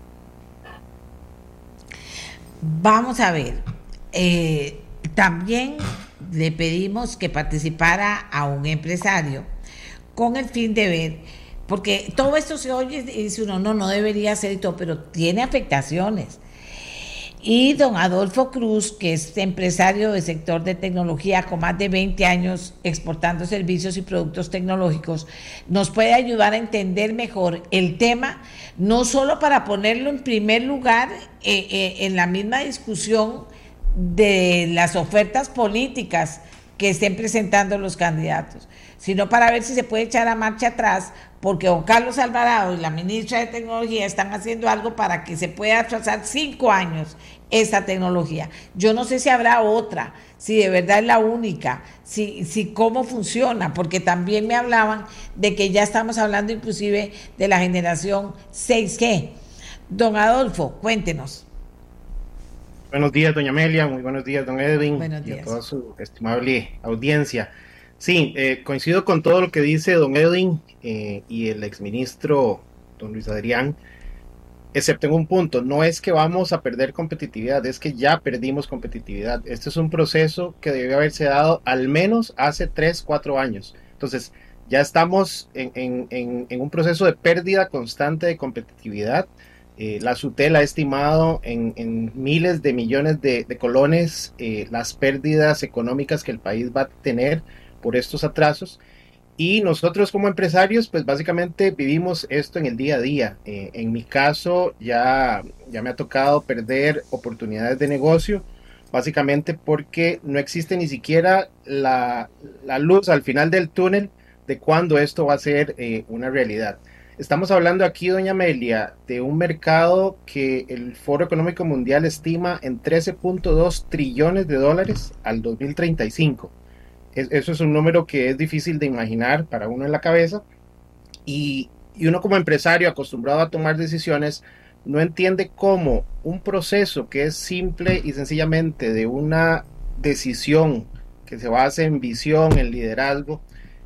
Vamos a ver. Eh, también le pedimos que participara a un empresario con el fin de ver, porque todo esto se oye y dice uno, no, no debería ser y todo, pero tiene afectaciones. Y don Adolfo Cruz, que es empresario del sector de tecnología con más de 20 años exportando servicios y productos tecnológicos, nos puede ayudar a entender mejor el tema, no solo para ponerlo en primer lugar eh, eh, en la misma discusión de las ofertas políticas que estén presentando los candidatos, sino para ver si se puede echar a marcha atrás, porque don Carlos Alvarado y la ministra de Tecnología están haciendo algo para que se pueda atrasar cinco años esta tecnología. Yo no sé si habrá otra, si de verdad es la única, si, si cómo funciona, porque también me hablaban de que ya estamos hablando inclusive de la generación 6G. Don Adolfo, cuéntenos. Buenos días, doña Amelia. Muy buenos días, don Edwin. Y a toda su estimable audiencia. Sí, eh, coincido con todo lo que dice don Edwin eh, y el exministro don Luis Adrián, excepto en un punto. No es que vamos a perder competitividad, es que ya perdimos competitividad. Este es un proceso que debió haberse dado al menos hace 3, 4 años. Entonces, ya estamos en, un proceso de pérdida constante de competitividad eh, la SUTEL ha estimado en, miles de millones de, colones eh, las pérdidas económicas que el país va a tener por estos atrasos. Y nosotros como empresarios, pues básicamente vivimos esto en el día a día. Eh, en mi caso, ya, ya me ha tocado perder oportunidades de negocio, básicamente porque no existe ni siquiera la, luz al final del túnel de cuándo esto va a ser una realidad. Estamos hablando aquí, doña Amelia, de un mercado que el Foro Económico Mundial estima en 13.2 trillones de dólares al 2035. Eso es un número que es difícil de imaginar para uno en la cabeza. Y, y uno como empresario acostumbrado a tomar decisiones no entiende cómo un proceso que es simple y sencillamente de una decisión que se basa en visión, en liderazgo,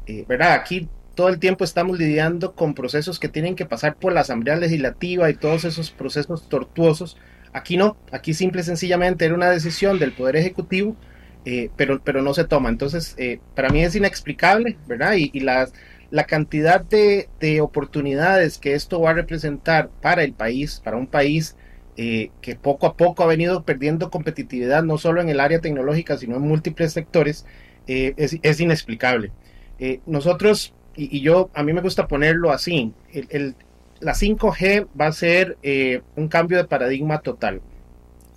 eh, ¿verdad? Aquí todo el tiempo estamos lidiando con procesos que tienen que pasar por la Asamblea Legislativa y todos esos procesos tortuosos. Aquí no, aquí simple y sencillamente era una decisión del Poder Ejecutivo, eh, pero, pero no se toma. Entonces, eh, para mí es inexplicable, ¿verdad? Y, y la, la, cantidad de, de, oportunidades que esto va a representar para el país, para un país eh, que poco a poco ha venido perdiendo competitividad, no solo en el área tecnológica, sino en múltiples sectores, es, es, inexplicable. nosotros y, yo, a mí me gusta ponerlo así, el, la 5G va a ser eh, un cambio de paradigma total.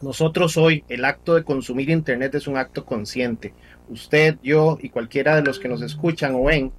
Nosotros hoy, el acto de consumir Internet es un acto consciente. Usted, yo y cualquiera de los que nos escuchan o ven,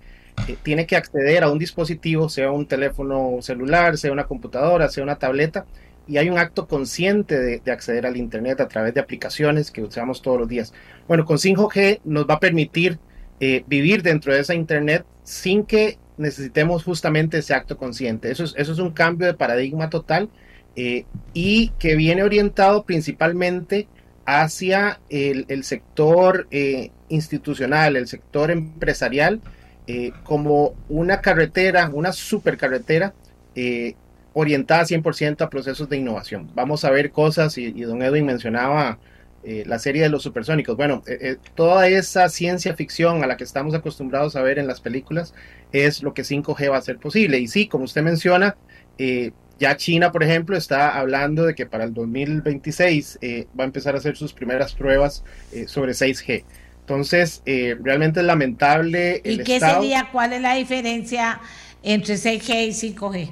eh, tiene que acceder a un dispositivo, sea un teléfono celular, sea una computadora, sea una tableta, y hay un acto consciente de, de, acceder al Internet a través de aplicaciones que usamos todos los días. Bueno, con 5G nos va a permitir eh, vivir dentro de esa Internet sin que necesitemos justamente ese acto consciente. Eso es, eso es un cambio de paradigma total eh, y que viene orientado principalmente hacia el, sector eh, institucional, el sector empresarial, eh, como una carretera, una supercarretera orientada 100% a procesos de innovación. Vamos a ver cosas, y, don Edwin mencionaba la serie de los supersónicos. Bueno, toda esa ciencia ficción a la que estamos acostumbrados a ver en las películas es lo que 5G va a ser posible. Y sí, como usted menciona, ya China, por ejemplo, está hablando de que para el 2026 eh, va a empezar a hacer sus primeras pruebas eh, sobre 6G. Entonces, eh, realmente es lamentable. ¿Y qué sería, cuál es la diferencia entre 6G y 5G?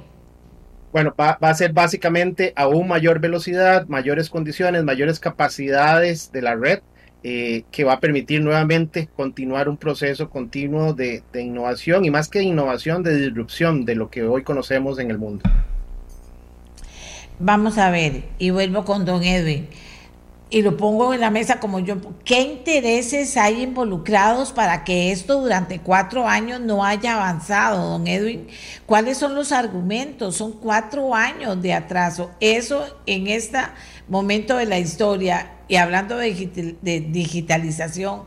Bueno, va, a ser básicamente aún mayor velocidad, mayores condiciones, mayores capacidades de la red, que va a permitir nuevamente continuar un proceso continuo de, de innovación y más que innovación, de disrupción de lo que hoy conocemos en el mundo. Vamos a ver, y vuelvo con don Edwin, y lo pongo en la mesa como yo, ¿qué intereses hay involucrados para que esto durante cuatro años no haya avanzado, don Edwin? ¿Cuáles son los argumentos? Son cuatro años de atraso. Eso en este momento de la historia, y hablando de, digitalización,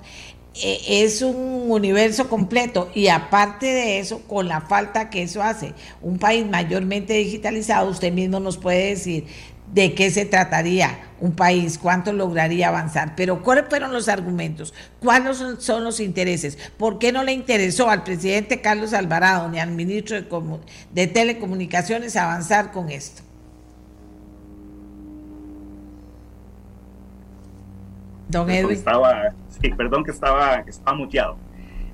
es un universo completo. Y aparte de eso, con la falta que eso hace, un país mayormente digitalizado, usted mismo nos puede decir de qué se trataría un país, cuánto lograría avanzar, pero cuáles fueron los argumentos, cuáles son, los intereses, por qué no le interesó al presidente Carlos Alvarado ni al ministro de, de Telecomunicaciones avanzar con esto. Don Edwin perdón que estaba, estaba muteado.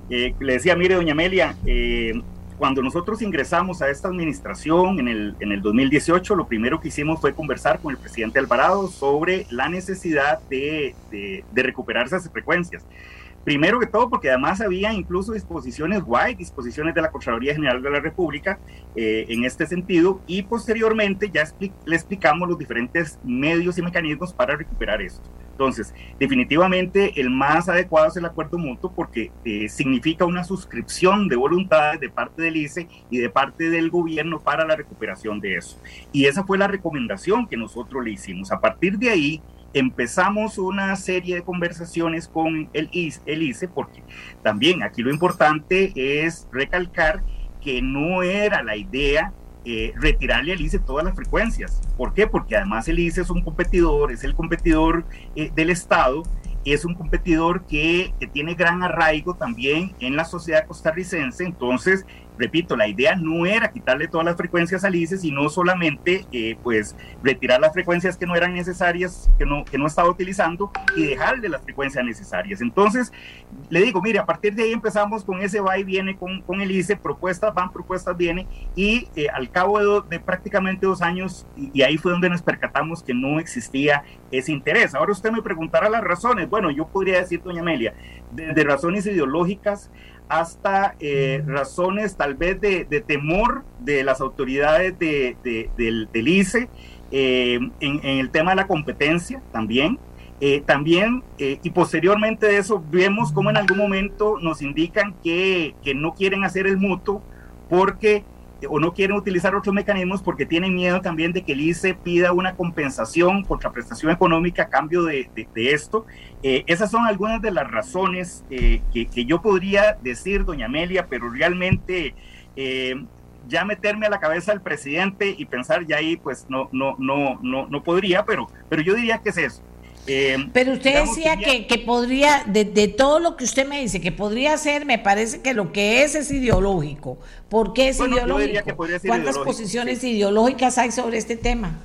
Eh, le decía, mire, doña Amelia, eh, cuando nosotros ingresamos a esta administración en el, en el 2018, lo primero que hicimos fue conversar con el presidente Alvarado sobre la necesidad de, de, de recuperar esas frecuencias. Primero que todo, porque además había incluso disposiciones guay, disposiciones de la Contraloría General de la República eh, en este sentido, y posteriormente ya le explicamos los diferentes medios y mecanismos para recuperar esto. Entonces, definitivamente el más adecuado es el acuerdo mutuo porque eh, significa una suscripción de voluntades de parte del ICE y de parte del gobierno para la recuperación de eso. Y esa fue la recomendación que nosotros le hicimos. A partir de ahí, empezamos una serie de conversaciones con el ICE, porque también aquí lo importante es recalcar que no era la idea eh, retirarle al ICE todas las frecuencias. ¿Por qué? Porque además el ICE es un competidor, es el competidor eh, del Estado, es un competidor que, que, tiene gran arraigo también en la sociedad costarricense, entonces repito, la idea no era quitarle todas las frecuencias al ICE, sino solamente eh, pues retirar las frecuencias que no eran necesarias, que no, que no estaba utilizando y dejarle las frecuencias necesarias. Entonces, le digo, mire, a partir de ahí empezamos con ese va y viene con, con el ICE, propuestas van, propuestas vienen, y eh, al cabo de, prácticamente dos años, y, ahí fue donde nos percatamos que no existía ese interés. Ahora usted me preguntará las razones. Bueno, yo podría decir, doña Amelia, de razones ideológicas, hasta eh, razones tal vez de, temor de las autoridades de, del, ICE eh, en, el tema de la competencia también. Eh, también, y posteriormente de eso, vemos cómo en algún momento nos indican que, que no quieren hacer el mutuo porque o no quieren utilizar otros mecanismos porque tienen miedo también de que el ICE pida una compensación, contraprestación económica a cambio de, esto. Eh, esas son algunas de las razones eh, que, yo podría decir, doña Amelia, pero realmente eh, ya meterme a la cabeza del presidente y pensar ya ahí, pues no, no, no, no, no podría, pero, pero yo diría que es eso. Eh, Pero usted decía que, que, podría, de, todo lo que usted me dice, que podría ser, me parece que lo que es es ideológico. ¿Por qué es ideológico? ¿Cuántas posiciones ideológicas hay sobre este tema?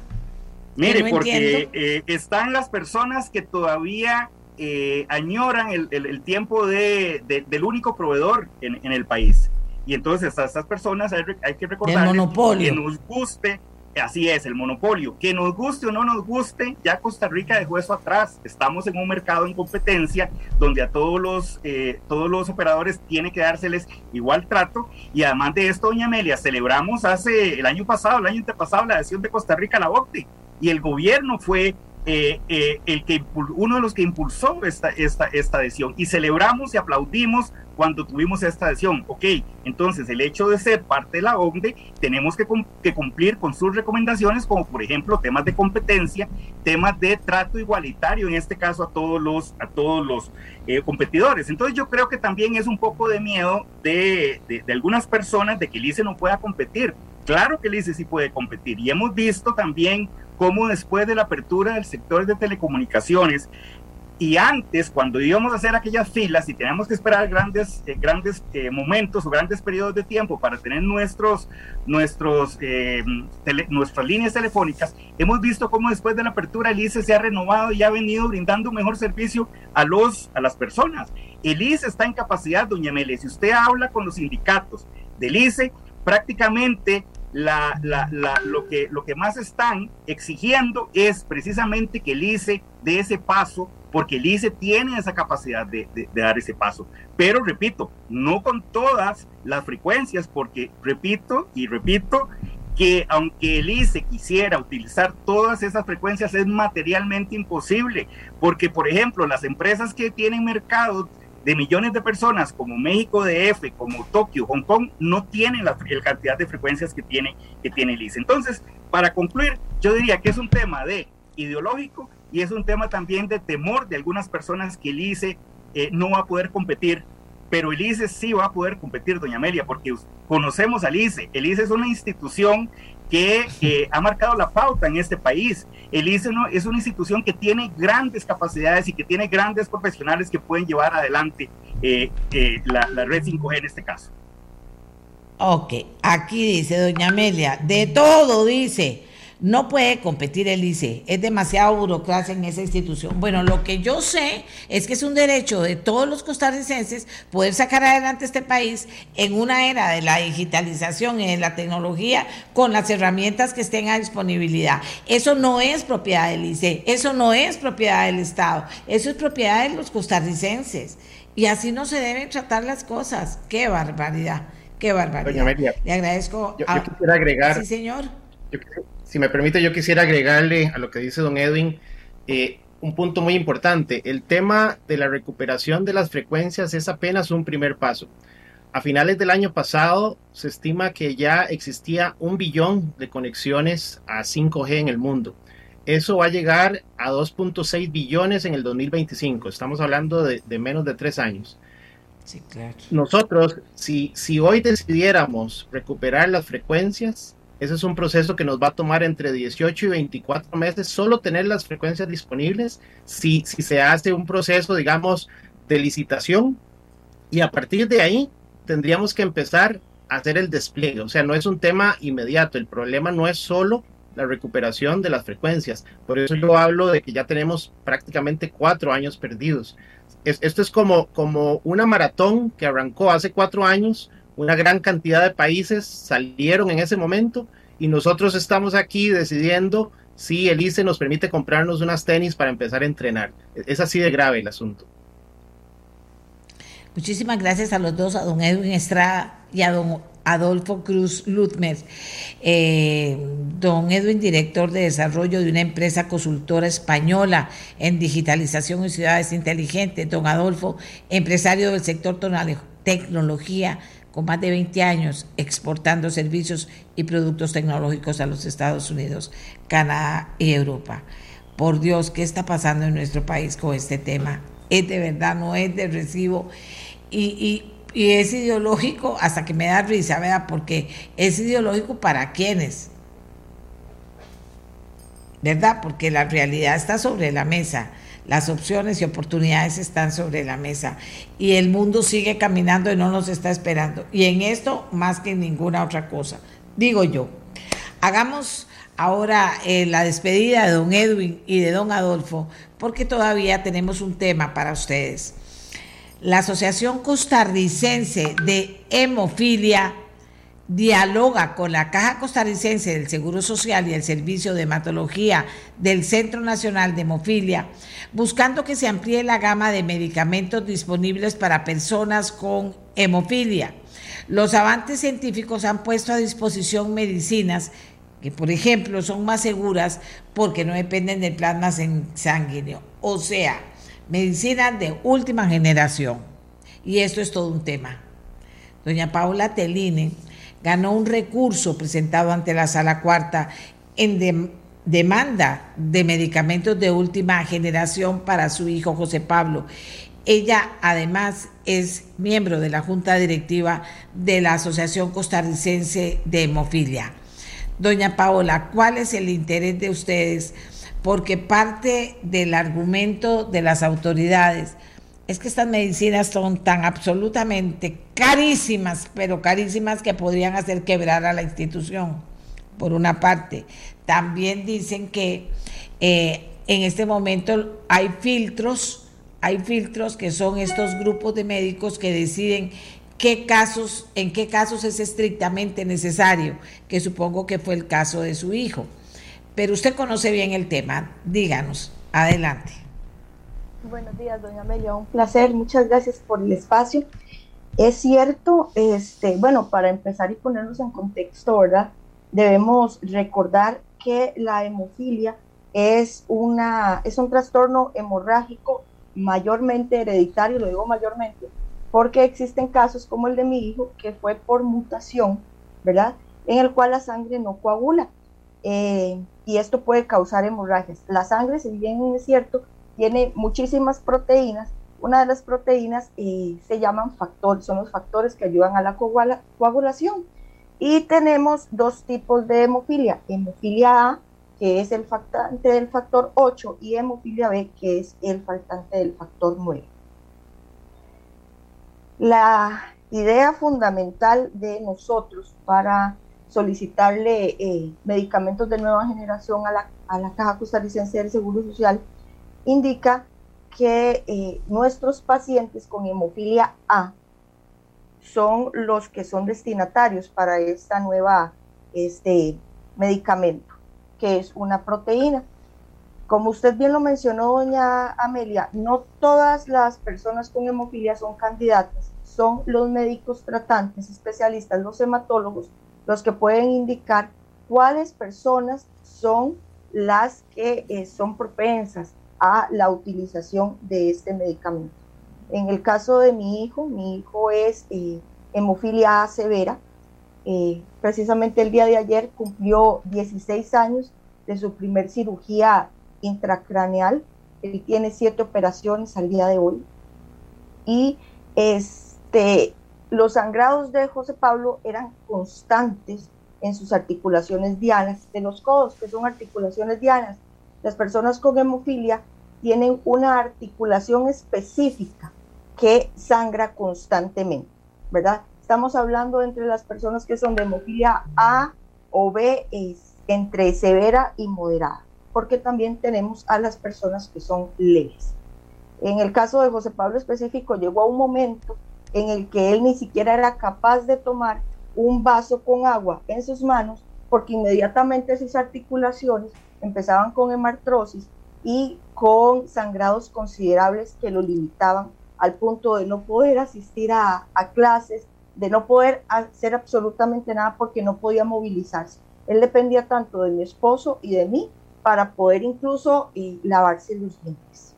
Mire, porque eh, están las personas que todavía eh, añoran el, tiempo de, del único proveedor en, el país. Y entonces a estas personas hay, hay que recordar que nos guste Así es, el monopolio. Que nos guste o no nos guste, ya Costa Rica dejó eso atrás. Estamos en un mercado en competencia donde a todos los, eh, todos los operadores tiene que dárseles igual trato. Y además de esto, doña Amelia, celebramos hace el año pasado, el año antepasado, la adhesión de Costa Rica a la OCDE. Y el gobierno fue eh, eh, el que, uno de los que impulsó esta, esta, esta adhesión y celebramos y aplaudimos cuando tuvimos esta adhesión. Ok, entonces el hecho de ser parte de la OCDE, tenemos que, cumplir con sus recomendaciones, como por ejemplo temas de competencia, temas de trato igualitario, en este caso a todos los, a todos los eh, competidores. Entonces yo creo que también es un poco de miedo de, de, de algunas personas de que el ICE no pueda competir. Claro que el ICE sí puede competir y hemos visto también cómo después de la apertura del sector de telecomunicaciones y antes, cuando íbamos a hacer aquellas filas y teníamos que esperar grandes, eh, grandes eh, momentos o grandes periodos de tiempo para tener nuestros, nuestros, eh, nuestras líneas telefónicas, hemos visto cómo después de la apertura el ICE se ha renovado y ha venido brindando un mejor servicio a, los, a las personas. El ICE está en capacidad, doña Mele, si usted habla con los sindicatos del ICE, prácticamente lo, que, lo que más están exigiendo es precisamente que el ICE dé ese paso, porque el ICE tiene esa capacidad de, de, dar ese paso. Pero repito, no con todas las frecuencias, porque repito y repito que aunque el ICE quisiera utilizar todas esas frecuencias, es materialmente imposible, porque por ejemplo, las empresas que tienen mercados de millones de personas como México DF, como Tokio, Hong Kong, no tienen la, cantidad de frecuencias que tiene, que tiene el ICE. Entonces, para concluir, yo diría que es un tema de ideológico y es un tema también de temor de algunas personas que el ICE eh, no va a poder competir, pero el ICE sí va a poder competir, doña Amelia, porque conocemos al ICE. El ICE es una institución que ha marcado la pauta en este país. El ICE es una institución que tiene grandes capacidades y que tiene grandes profesionales que pueden llevar adelante eh, eh, la, la red 5G en este caso. Ok, aquí dice doña Amelia, de todo dice, no puede competir el ICE, es demasiado burocracia en esa institución. Bueno, lo que yo sé es que es un derecho de todos los costarricenses poder sacar adelante este país en una era de la digitalización y de la tecnología con las herramientas que estén a disponibilidad. Eso no es propiedad del ICE, eso no es propiedad del Estado, eso es propiedad de los costarricenses. Y así no se deben tratar las cosas. Qué barbaridad, qué barbaridad. Le agradezco. Yo, quisiera agregar. Sí, señor si me permite, yo quisiera agregarle a lo que dice don Edwin eh, un punto muy importante. El tema de la recuperación de las frecuencias es apenas un primer paso. A finales del año pasado se estima que ya existía un billón de conexiones a 5G en el mundo. Eso va a llegar a 2.6 billones en el 2025. Estamos hablando de, menos de tres años. Sí, claro. Nosotros, si, si hoy decidiéramos recuperar las frecuencias, ese es un proceso que nos va a tomar entre 18 y 24 meses solo tener las frecuencias disponibles si, se hace un proceso, digamos, de licitación y a partir de ahí tendríamos que empezar a hacer el despliegue. O sea, no es un tema inmediato. El problema no es solo la recuperación de las frecuencias. Por eso yo hablo de que ya tenemos prácticamente cuatro años perdidos. esto es como una maratón que arrancó hace cuatro años una gran cantidad de países salieron en ese momento y nosotros estamos aquí decidiendo si el ICE nos permite comprarnos unas tenis para empezar a entrenar. Es así de grave el asunto. Muchísimas gracias a los dos, a don Edwin Estrada y a don Adolfo Cruz Lutmer. Eh, don Edwin, director de desarrollo de una empresa consultora española en digitalización y ciudades inteligentes. Don Adolfo, empresario del sector tecnología con más de 20 años exportando servicios y productos tecnológicos a los Estados Unidos, Canadá y Europa. Por Dios, ¿qué está pasando en nuestro país con este tema? Es de verdad, no es de recibo y, es ideológico hasta que me da risa, ¿verdad? Porque es ideológico para quienes, ¿verdad? Porque la realidad está sobre la mesa las opciones y oportunidades están sobre la mesa y el mundo sigue caminando y no nos está esperando. Y en esto más que en ninguna otra cosa, digo yo. Hagamos ahora eh, la despedida de don Edwin y de don Adolfo, porque todavía tenemos un tema para ustedes. La Asociación Costarricense de Hemofilia dialoga con la Caja Costarricense del Seguro Social y el Servicio de Hematología del Centro Nacional de Hemofilia, buscando que se amplíe la gama de medicamentos disponibles para personas con hemofilia. Los avances científicos han puesto a disposición medicinas que por ejemplo son más seguras porque no dependen del plasma sanguíneo. O sea, medicina de última generación. Y esto es todo un tema. Doña Paula Teline ganó un recurso presentado ante la Sala Cuarta en demanda de medicamentos de última generación para su hijo José Pablo. Ella además es miembro de la Junta Directiva de la Asociación Costarricense de Hemofilia. Doña Paola, ¿cuál es el interés de ustedes? Porque parte del argumento de las autoridades es que estas medicinas son tan absolutamente carísimas, pero carísimas que podrían hacer quebrar a la institución, por una parte. También dicen que eh, en este momento hay filtros, hay filtros que son estos grupos de médicos que deciden qué casos, en qué casos es estrictamente necesario, que supongo que fue el caso de su hijo. Pero usted conoce bien el tema, díganos, adelante. Buenos días, doña Amelia, un placer, muchas gracias por el espacio. Es cierto, este, bueno, para empezar y ponernos en contexto, ¿verdad? Debemos recordar que la hemofilia es, una, es un trastorno hemorrágico mayormente hereditario, lo digo mayormente, porque existen casos como el de mi hijo, que fue por mutación, ¿verdad? En el cual la sangre no coagula. Eh, y esto puede causar hemorragias. La sangre, si bien es cierto, tiene muchísimas proteínas. Una de las proteínas eh, se llaman factores, son los factores que ayudan a la coagulación. Y tenemos dos tipos de hemofilia, hemofilia A, que es el faltante del factor 8, y hemofilia B, que es el faltante del factor 9. La idea fundamental de nosotros para solicitarle eh, medicamentos de nueva generación a la, a la Caja Costarricense del Seguro Social indica que eh, nuestros pacientes con hemofilia A son los que son destinatarios para esta nueva este, medicamento, que es una proteína. Como usted bien lo mencionó, doña Amelia, no todas las personas con hemofilia son candidatas, son los médicos tratantes, especialistas, los hematólogos, los que pueden indicar cuáles personas son las que eh, son propensas a la utilización de este medicamento. En el caso de mi hijo, mi hijo es eh, hemofilia A severa. Eh, precisamente el día de ayer cumplió 16 años de su primer cirugía intracraneal. Él tiene siete operaciones al día de hoy. Y este, los sangrados de José Pablo eran constantes en sus articulaciones dianas de los codos, que son articulaciones dianas las personas con hemofilia tienen una articulación específica que sangra constantemente, ¿verdad? Estamos hablando entre las personas que son de hemofilia A o B, es entre severa y moderada, porque también tenemos a las personas que son leves. En el caso de José Pablo específico, llegó a un momento en el que él ni siquiera era capaz de tomar un vaso con agua en sus manos, porque inmediatamente sus articulaciones empezaban con hemartrosis y con sangrados considerables que lo limitaban al punto de no poder asistir a, clases, de no poder hacer absolutamente nada porque no podía movilizarse. Él dependía tanto de mi esposo y de mí para poder incluso eh, lavarse los dientes.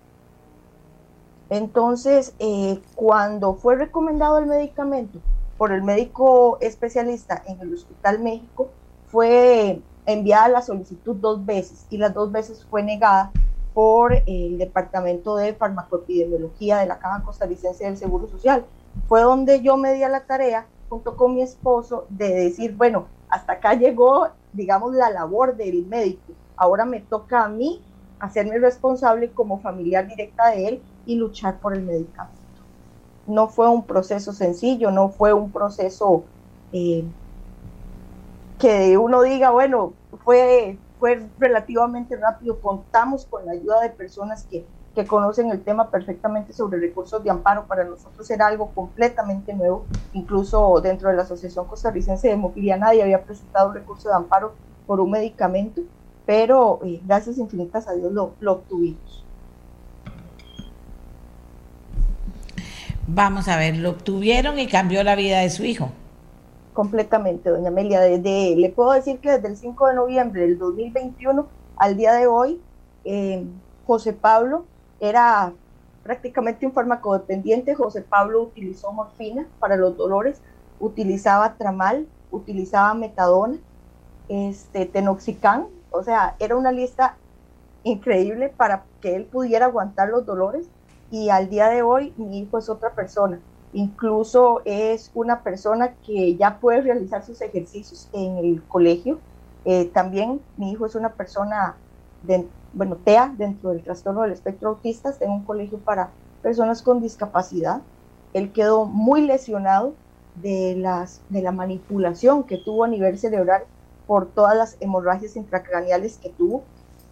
Entonces, eh, cuando fue recomendado el medicamento por el médico especialista en el Hospital México, fue enviada la solicitud dos veces y las dos veces fue negada por el Departamento de Farmacoepidemiología de la Caja Costarricense del Seguro Social. Fue donde yo me di a la tarea, junto con mi esposo, de decir, bueno, hasta acá llegó, digamos, la labor del médico. Ahora me toca a mí hacerme responsable como familiar directa de él y luchar por el medicamento. No fue un proceso sencillo, no fue un proceso eh, que uno diga, bueno, fue, fue relativamente rápido, contamos con la ayuda de personas que, que conocen el tema perfectamente sobre recursos de amparo, para nosotros era algo completamente nuevo, incluso dentro de la Asociación Costarricense de Hemofilia nadie había presentado un recurso de amparo por un medicamento, pero eh, gracias infinitas a Dios lo, lo obtuvimos. Vamos a ver, lo obtuvieron y cambió la vida de su hijo. Completamente, doña Amelia. Desde, le puedo decir que desde el 5 de noviembre del 2021 al día de hoy, eh, José Pablo era prácticamente un farmacodependiente. José Pablo utilizó morfina para los dolores, utilizaba tramal, utilizaba metadona, este, tenoxicán, o sea, era una lista increíble para que él pudiera aguantar los dolores y al día de hoy mi hijo es otra persona. Incluso es una persona que ya puede realizar sus ejercicios en el colegio. Eh, también mi hijo es una persona, de, bueno, TEA dentro del trastorno del espectro autista, está un colegio para personas con discapacidad. Él quedó muy lesionado de, las, de la manipulación que tuvo a nivel cerebral por todas las hemorragias intracraneales que tuvo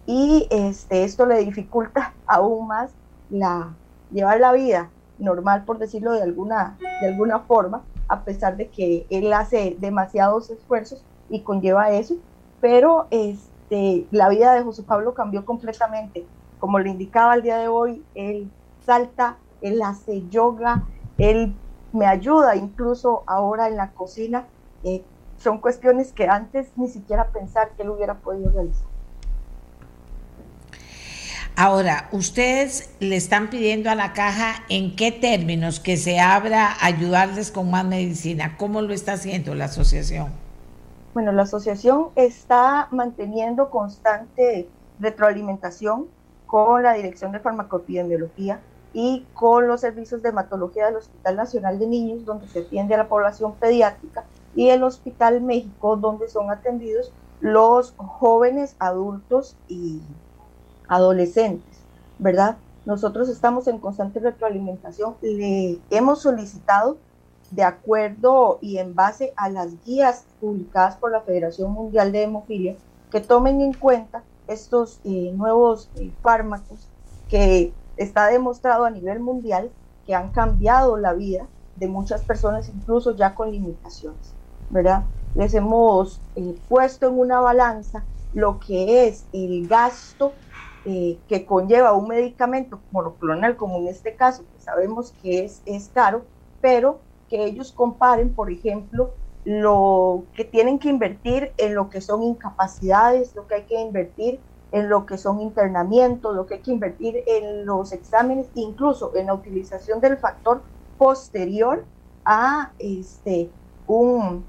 y este, esto le dificulta aún más la, llevar la vida normal, por decirlo de alguna, de alguna forma, a pesar de que él hace demasiados esfuerzos y conlleva eso, pero este, la vida de José Pablo cambió completamente. Como le indicaba el día de hoy, él salta, él hace yoga, él me ayuda incluso ahora en la cocina. Eh, son cuestiones que antes ni siquiera pensar que él hubiera podido realizar. Ahora, ustedes le están pidiendo a la caja en qué términos que se abra ayudarles con más medicina. ¿Cómo lo está haciendo la asociación? Bueno, la asociación está manteniendo constante retroalimentación con la Dirección de Farmacoepidemiología y con los servicios de hematología del Hospital Nacional de Niños, donde se atiende a la población pediátrica, y el Hospital México, donde son atendidos los jóvenes, adultos y adolescentes, ¿verdad? Nosotros estamos en constante retroalimentación. Le hemos solicitado, de acuerdo y en base a las guías publicadas por la Federación Mundial de Hemofilia, que tomen en cuenta estos eh, nuevos eh, fármacos que está demostrado a nivel mundial que han cambiado la vida de muchas personas, incluso ya con limitaciones, ¿verdad? Les hemos eh, puesto en una balanza lo que es el gasto eh, que conlleva un medicamento monoclonal, como en este caso, que sabemos que es, es caro, pero que ellos comparen, por ejemplo, lo que tienen que invertir en lo que son incapacidades, lo que hay que invertir en lo que son internamientos, lo que hay que invertir en los exámenes, incluso en la utilización del factor posterior a este, un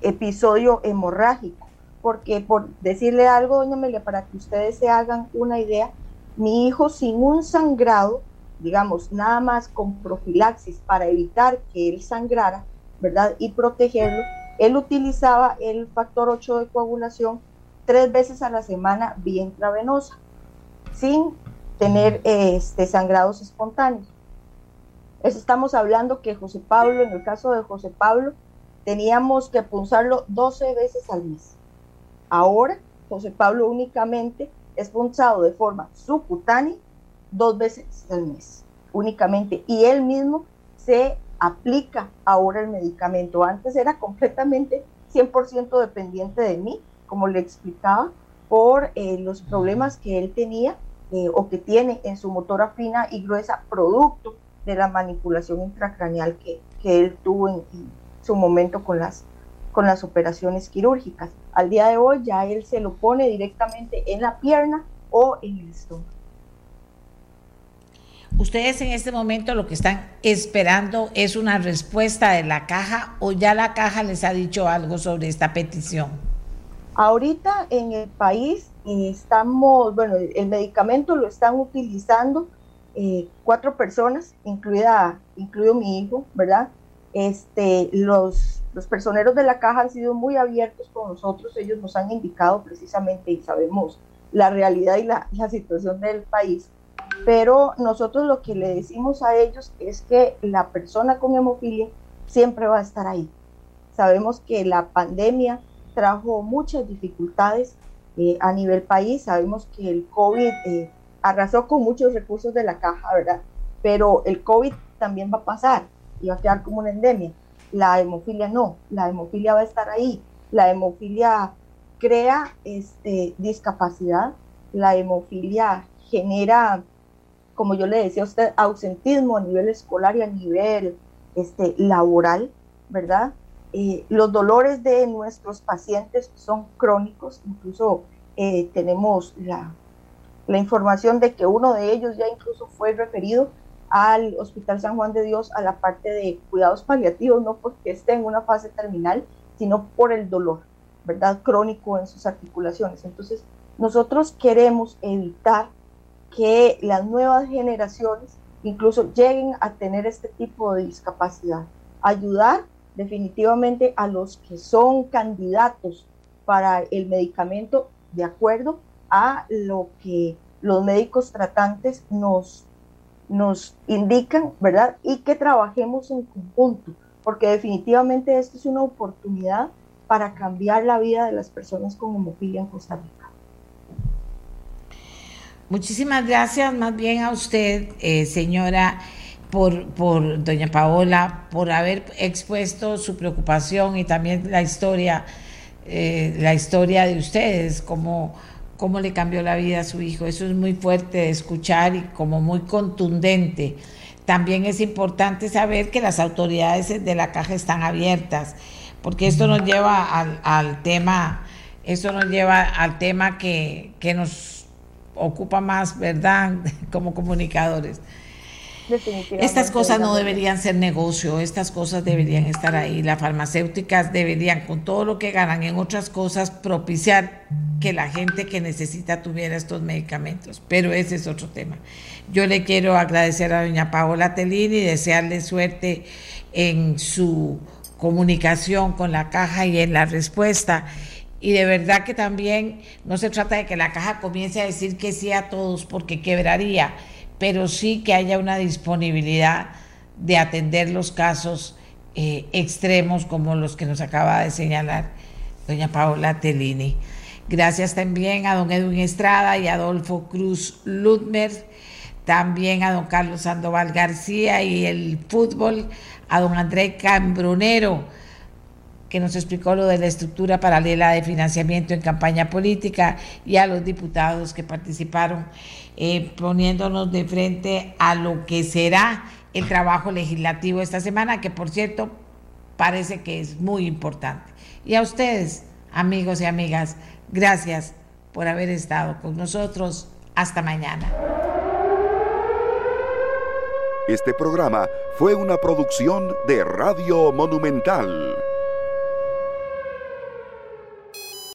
episodio hemorrágico porque por decirle algo, doña Amelia, para que ustedes se hagan una idea, mi hijo sin un sangrado, digamos, nada más con profilaxis para evitar que él sangrara, ¿verdad? Y protegerlo, él utilizaba el factor 8 de coagulación tres veces a la semana vía intravenosa, sin tener este, sangrados espontáneos. Estamos hablando que José Pablo, en el caso de José Pablo, teníamos que punzarlo 12 veces al mes. Ahora, José Pablo únicamente es punzado de forma subcutánea dos veces al mes, únicamente. Y él mismo se aplica ahora el medicamento. Antes era completamente 100% dependiente de mí, como le explicaba, por eh, los problemas que él tenía eh, o que tiene en su motora fina y gruesa, producto de la manipulación intracraneal que, él tuvo en su momento con las con las operaciones quirúrgicas. Al día de hoy ya él se lo pone directamente en la pierna o en el estómago. Ustedes en este momento lo que están esperando es una respuesta de la caja o ya la caja les ha dicho algo sobre esta petición. Ahorita en el país estamos, bueno, el medicamento lo están utilizando eh, cuatro personas, incluida, incluido mi hijo, ¿verdad? Este, los los personeros de la caja han sido muy abiertos con nosotros, ellos nos han indicado precisamente y sabemos la realidad y la, situación del país, pero nosotros lo que le decimos a ellos es que la persona con hemofilia siempre va a estar ahí. Sabemos que la pandemia trajo muchas dificultades eh, a nivel país, sabemos que el COVID eh, arrasó con muchos recursos de la caja, ¿verdad? Pero el COVID también va a pasar y va a quedar como una endemia. La hemofilia no, la hemofilia va a estar ahí. La hemofilia crea este, discapacidad, la hemofilia genera, como yo le decía a usted, ausentismo a nivel escolar y a nivel este, laboral, ¿verdad? Eh, los dolores de nuestros pacientes son crónicos, incluso eh, tenemos la, la información de que uno de ellos ya incluso fue referido al Hospital San Juan de Dios a la parte de cuidados paliativos, no porque esté en una fase terminal, sino por el dolor, ¿verdad? Crónico en sus articulaciones. Entonces, nosotros queremos evitar que las nuevas generaciones incluso lleguen a tener este tipo de discapacidad. Ayudar definitivamente a los que son candidatos para el medicamento de acuerdo a lo que los médicos tratantes nos, nos indican, ¿verdad? Y que trabajemos en conjunto, porque definitivamente esto es una oportunidad para cambiar la vida de las personas con hemofilia en Costa Rica. Muchísimas gracias más bien a usted, eh, señora, por, por doña Paola, por haber expuesto su preocupación y también la historia, eh, la historia de ustedes, cómo, cómo le cambió la vida a su hijo. Eso es muy fuerte de escuchar y como muy contundente. También es importante saber que las autoridades de la caja están abiertas, porque esto nos lleva al, tema, esto nos lleva al tema que, que nos ocupa más, ¿verdad?, como comunicadores. Estas cosas no deberían ser negocio, estas cosas deberían estar ahí. Las farmacéuticas deberían, con todo lo que ganan en otras cosas, propiciar que la gente que necesita tuviera estos medicamentos. Pero ese es otro tema. Yo le quiero agradecer a doña Paola Telini y desearle suerte en su comunicación con la caja y en la respuesta y de verdad que también no se trata de que la caja comience a decir que sí a todos porque quebraría, pero sí que haya una disponibilidad de atender los casos eh, extremos como los que nos acaba de señalar doña Paola Tellini. Gracias también a don Edwin Estrada y Adolfo Cruz Ludmer, también a don Carlos Sandoval García y el fútbol, a don André Cambronero que nos explicó lo de la estructura paralela de financiamiento en campaña política y a los diputados que participaron eh, poniéndonos de frente a lo que será el trabajo legislativo esta semana, que por cierto parece que es muy importante. Y a ustedes, amigos y amigas, gracias por haber estado con nosotros. Hasta mañana. Este programa fue una producción de Radio Monumental.